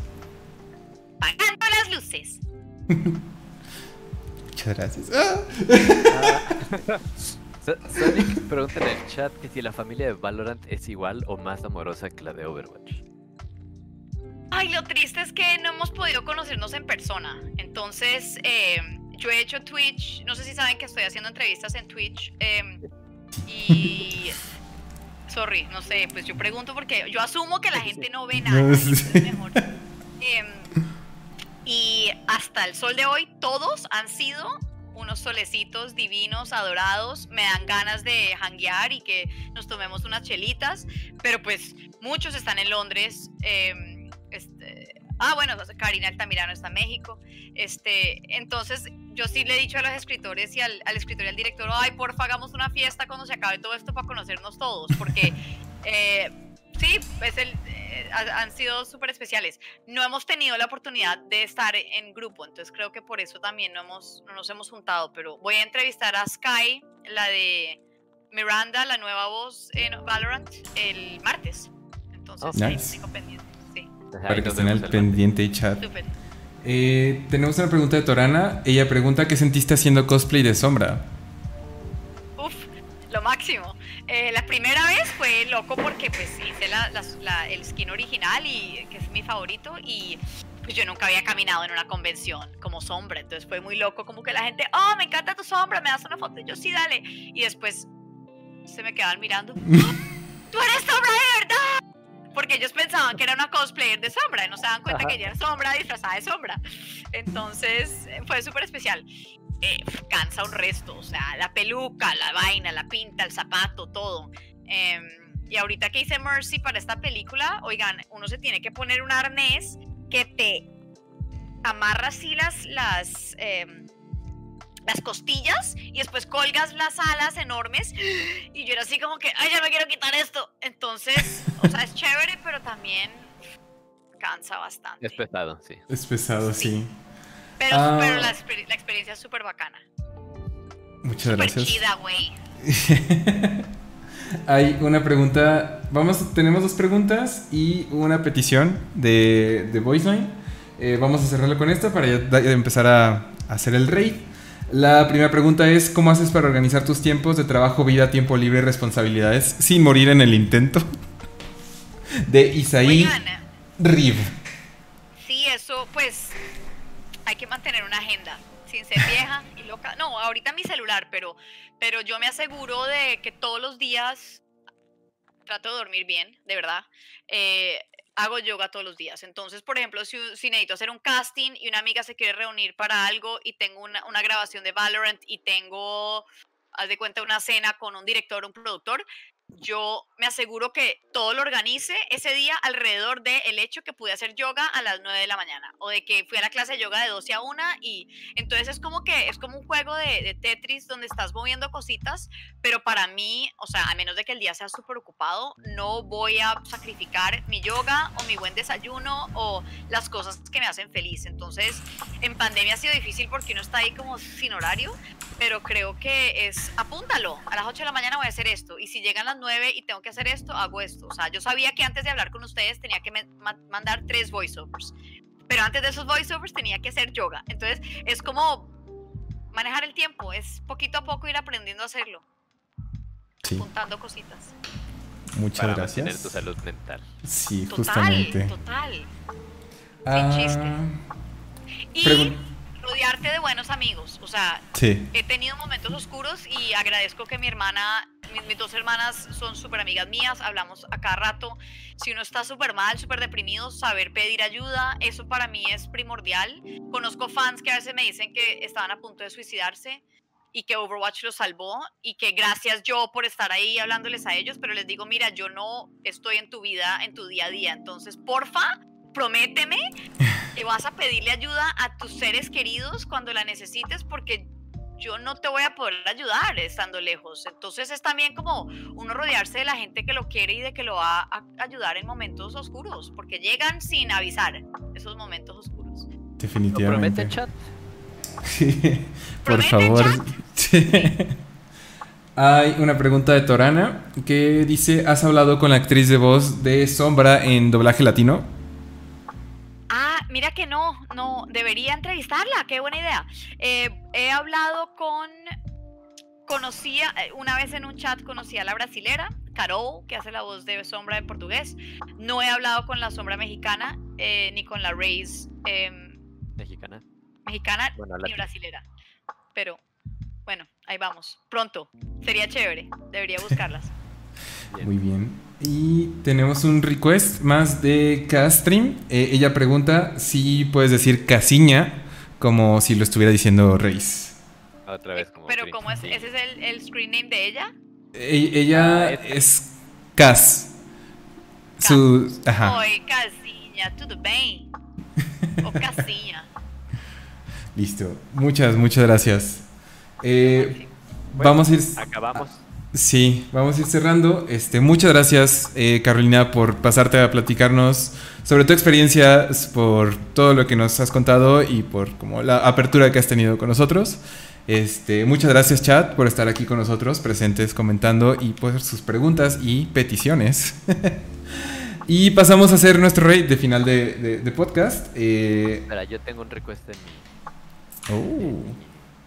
Apagando las luces. Muchas gracias. Ah. Sonic pregunta en el chat que si la familia de Valorant es igual o más amorosa que la de Overwatch. Ay, lo triste es que no hemos podido conocernos en persona. Entonces, eh, yo he hecho Twitch, no sé si saben que estoy haciendo entrevistas en Twitch em, y... Sorry, no sé, pues yo pregunto porque yo asumo que la gente no ve nada. mejor. Em, y hasta el sol de hoy todos han sido unos solecitos divinos, adorados, me dan ganas de hanguear y que nos tomemos unas chelitas, pero pues muchos están en Londres. Eh, este, Ah, bueno, Karina Altamirano está en México. Este, entonces, yo sí le he dicho a los escritores y al, escritor y al director, ay, porfa, hagamos una fiesta cuando se acabe todo esto para conocernos todos, porque eh, sí, es el, eh, han sido súper especiales. No hemos tenido la oportunidad de estar en grupo, entonces creo que por eso también no, hemos, no nos hemos juntado, pero voy a entrevistar a Sky, la de Miranda, la nueva voz en Valorant, el martes. Entonces, oh, tengo pendiente para que estén al pendiente chat. Eh, tenemos una pregunta de Torana. Ella pregunta qué sentiste haciendo cosplay de sombra. Eh, la primera vez fue loco porque pues hice el skin original y que es mi favorito y pues yo nunca había caminado en una convención como sombra, entonces fue muy loco como que la gente, oh, me encanta tu sombra, me das una foto, y yo sí, dale. Y después se me quedaban mirando, ¡tú eres sombra de verdad! porque ellos pensaban que era una cosplayer de sombra y no se dan cuenta que ella era sombra disfrazada de sombra. Entonces fue súper especial. Eh, cansa un resto, o sea, la peluca, la vaina, la pinta, el zapato, todo. Em, y ahorita que hice Mercy para esta película, oigan, uno se tiene que poner un arnés que te amarras así las, las, em, las costillas y después colgas las alas enormes. Y yo era así como que, ay, ya no quiero quitar esto. Entonces, o sea, es chévere, pero también cansa bastante. Es pesado, sí. Es pesado, sí. Pero, Ah. pero la, exper- la experiencia es súper bacana. Muchas gracias. chida, güey. Hay una pregunta. Vamos, tenemos dos preguntas y una petición de, de Voiceline. Eh, vamos a cerrarlo con esta para ya empezar a, a hacer el raid. La primera pregunta es: ¿Cómo haces para organizar tus tiempos de trabajo, vida, tiempo libre y responsabilidades sin morir en el intento? De Isaí Oigan, Riv. sí, eso, pues, hay que mantener una agenda. Sin ser vieja y loca. No, ahorita mi celular, pero, pero yo me aseguro de que todos los días trato de dormir bien, de verdad. eh, hago yoga todos los días. Entonces, por ejemplo, si, si necesito hacer un casting y una amiga se quiere reunir para algo y tengo una, una grabación de Valorant y tengo, haz de cuenta, una cena con un director, un productor, yo me aseguro que todo lo organice ese día alrededor del hecho que pude hacer yoga a las 9 de la mañana o de que fui a la clase de yoga de 12 a 1 y entonces es como que es como un juego de, de Tetris donde estás moviendo cositas, pero para mí, o sea, a menos de que el día sea súper ocupado, no voy a sacrificar mi yoga o mi buen desayuno o las cosas que me hacen feliz. Entonces, en pandemia ha sido difícil porque uno está ahí como sin horario, pero creo que es, apúntalo, a las 8 de la mañana voy a hacer esto, y si llegan las 9 y tengo que hacer esto, hago esto. O sea, yo sabía que antes de hablar con ustedes tenía que ma- mandar tres voiceovers, pero antes de esos voiceovers tenía que hacer yoga. Entonces, es como manejar el tiempo, es poquito a poco ir aprendiendo a hacerlo, Sí, apuntando cositas. muchas Para mantener gracias. tu salud mental. Sí, Total, justamente. total. Ah, chiste. Y Pregun- rodearte de buenos amigos, o sea, sí. he tenido momentos oscuros y agradezco que mi hermana, mis, mis dos hermanas son súper amigas mías, hablamos a cada rato. Si uno está súper mal, súper deprimido, saber pedir ayuda, eso para mí es primordial. Conozco fans que a veces me dicen que estaban a punto de suicidarse y que Overwatch los salvó y que gracias yo por estar ahí hablándoles a ellos, pero les digo, mira, yo no estoy en tu vida, en tu día a día, entonces porfa, prométeme que vas a pedirle ayuda a tus seres queridos cuando la necesites porque yo no te voy a poder ayudar estando lejos. Entonces es también como uno rodearse de la gente que lo quiere y de que lo va a ayudar en momentos oscuros, porque llegan sin avisar esos momentos oscuros. ¿Lo Definitivamente. promete chat? Sí, por ¿Promete, favor. Sí. Hay una pregunta de Torana que dice, ¿has hablado con la actriz de voz de Sombra en doblaje latino? Mira que no, no, debería entrevistarla, qué buena idea. Eh, he hablado con, conocía, eh, una vez en un chat conocí a la brasilera, Carol, que hace la voz de Sombra en portugués. No he hablado con la Sombra mexicana, eh, ni con la Raze em, Mexicana. mexicana, Bueno, ni brasilera. Pero, bueno, ahí vamos, pronto, sería chévere, debería buscarlas. Bien. Muy bien. Y tenemos un request más de Castream. Eh, ella pregunta si puedes decir Casiña como si lo estuviera diciendo Reis. Otra vez como Pero ¿cómo es? ¿Ese es el, el screen name de ella? E- ella Ah, es- es Cas. Su... Ajá. Oi, casinha, tudo bem? Ô, casinha. Listo. Muchas, muchas gracias. Eh, Bueno, vamos a ir... Acabamos. Sí, vamos a ir cerrando. Este, muchas gracias, eh, Carolina, por pasarte a platicarnos sobre tu experiencia, por todo lo que nos has contado y por como la apertura que has tenido con nosotros. Este, muchas gracias, chat, por estar aquí con nosotros, presentes, comentando y por sus preguntas y peticiones. y pasamos a hacer nuestro rate de final de, de- de podcast. Eh, Espera, yo tengo un request en mi. oh,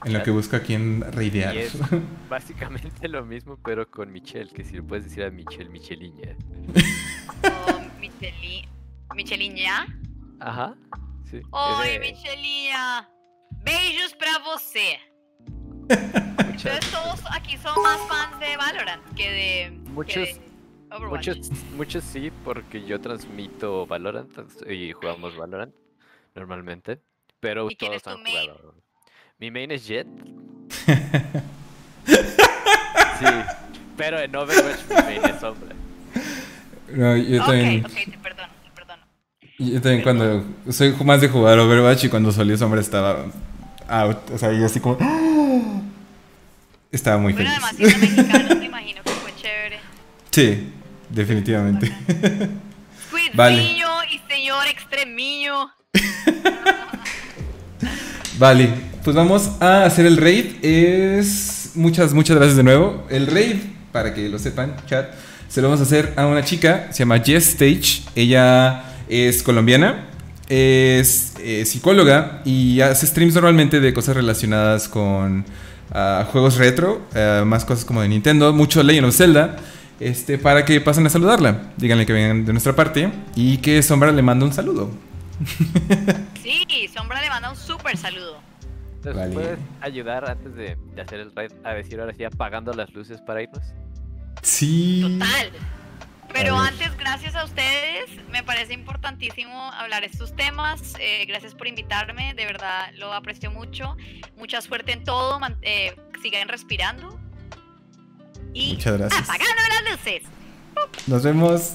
en lo que busco aquí en raidear. Y es básicamente lo mismo, pero con Michelle, que si lo puedes decir a Michelle, Micheliña. Ô, Micheli... Michelinha? Ajá. Sí. Oi, es de- Michelinha! Beijos pra você! muchas- Ustedes todos aquí son más fans de Valorant que de, que Muchos- de Overwatch. Muchos, muchos sí, porque yo transmito Valorant y jugamos Valorant normalmente. Pero ¿Y quién todos han main? jugado. Mi main es Jet. sí, pero en Overwatch mi main es Sombra. No, yo ok, también. ok, te perdono, te perdono. Yo también cuando soy más de jugar Overwatch y cuando salió Sombra estaba out. O sea, yo así como... Estaba muy Bueno, feliz. además siendo mexicano, me imagino que fue chévere. Sí, definitivamente. Cuidillo y señor extremiño. Vale, pues vamos a hacer el raid. Es muchas, muchas gracias de nuevo. El raid, para que lo sepan, chat, se lo vamos a hacer a una chica, se llama Jess Stage. Ella es colombiana, es eh, psicóloga y hace streams normalmente de cosas relacionadas con ah, juegos retro, ah, más cosas como de Nintendo, mucho Legend of Zelda. Este, para que pasen a saludarla. Díganle que vengan de nuestra parte y que Sombra le manda un saludo. Sí, Sombra le manda un súper saludo. ¿Nos Vale. puedes ayudar antes de, de hacer el raid a decir ahora sí apagando las luces para irnos? Sí. Total. Pero antes, gracias a ustedes, me parece importantísimo hablar estos temas. Eh, gracias por invitarme, de verdad lo aprecio mucho. Mucha suerte en todo, man- eh, sigan respirando. Y Muchas gracias. apagando las luces. Nos vemos.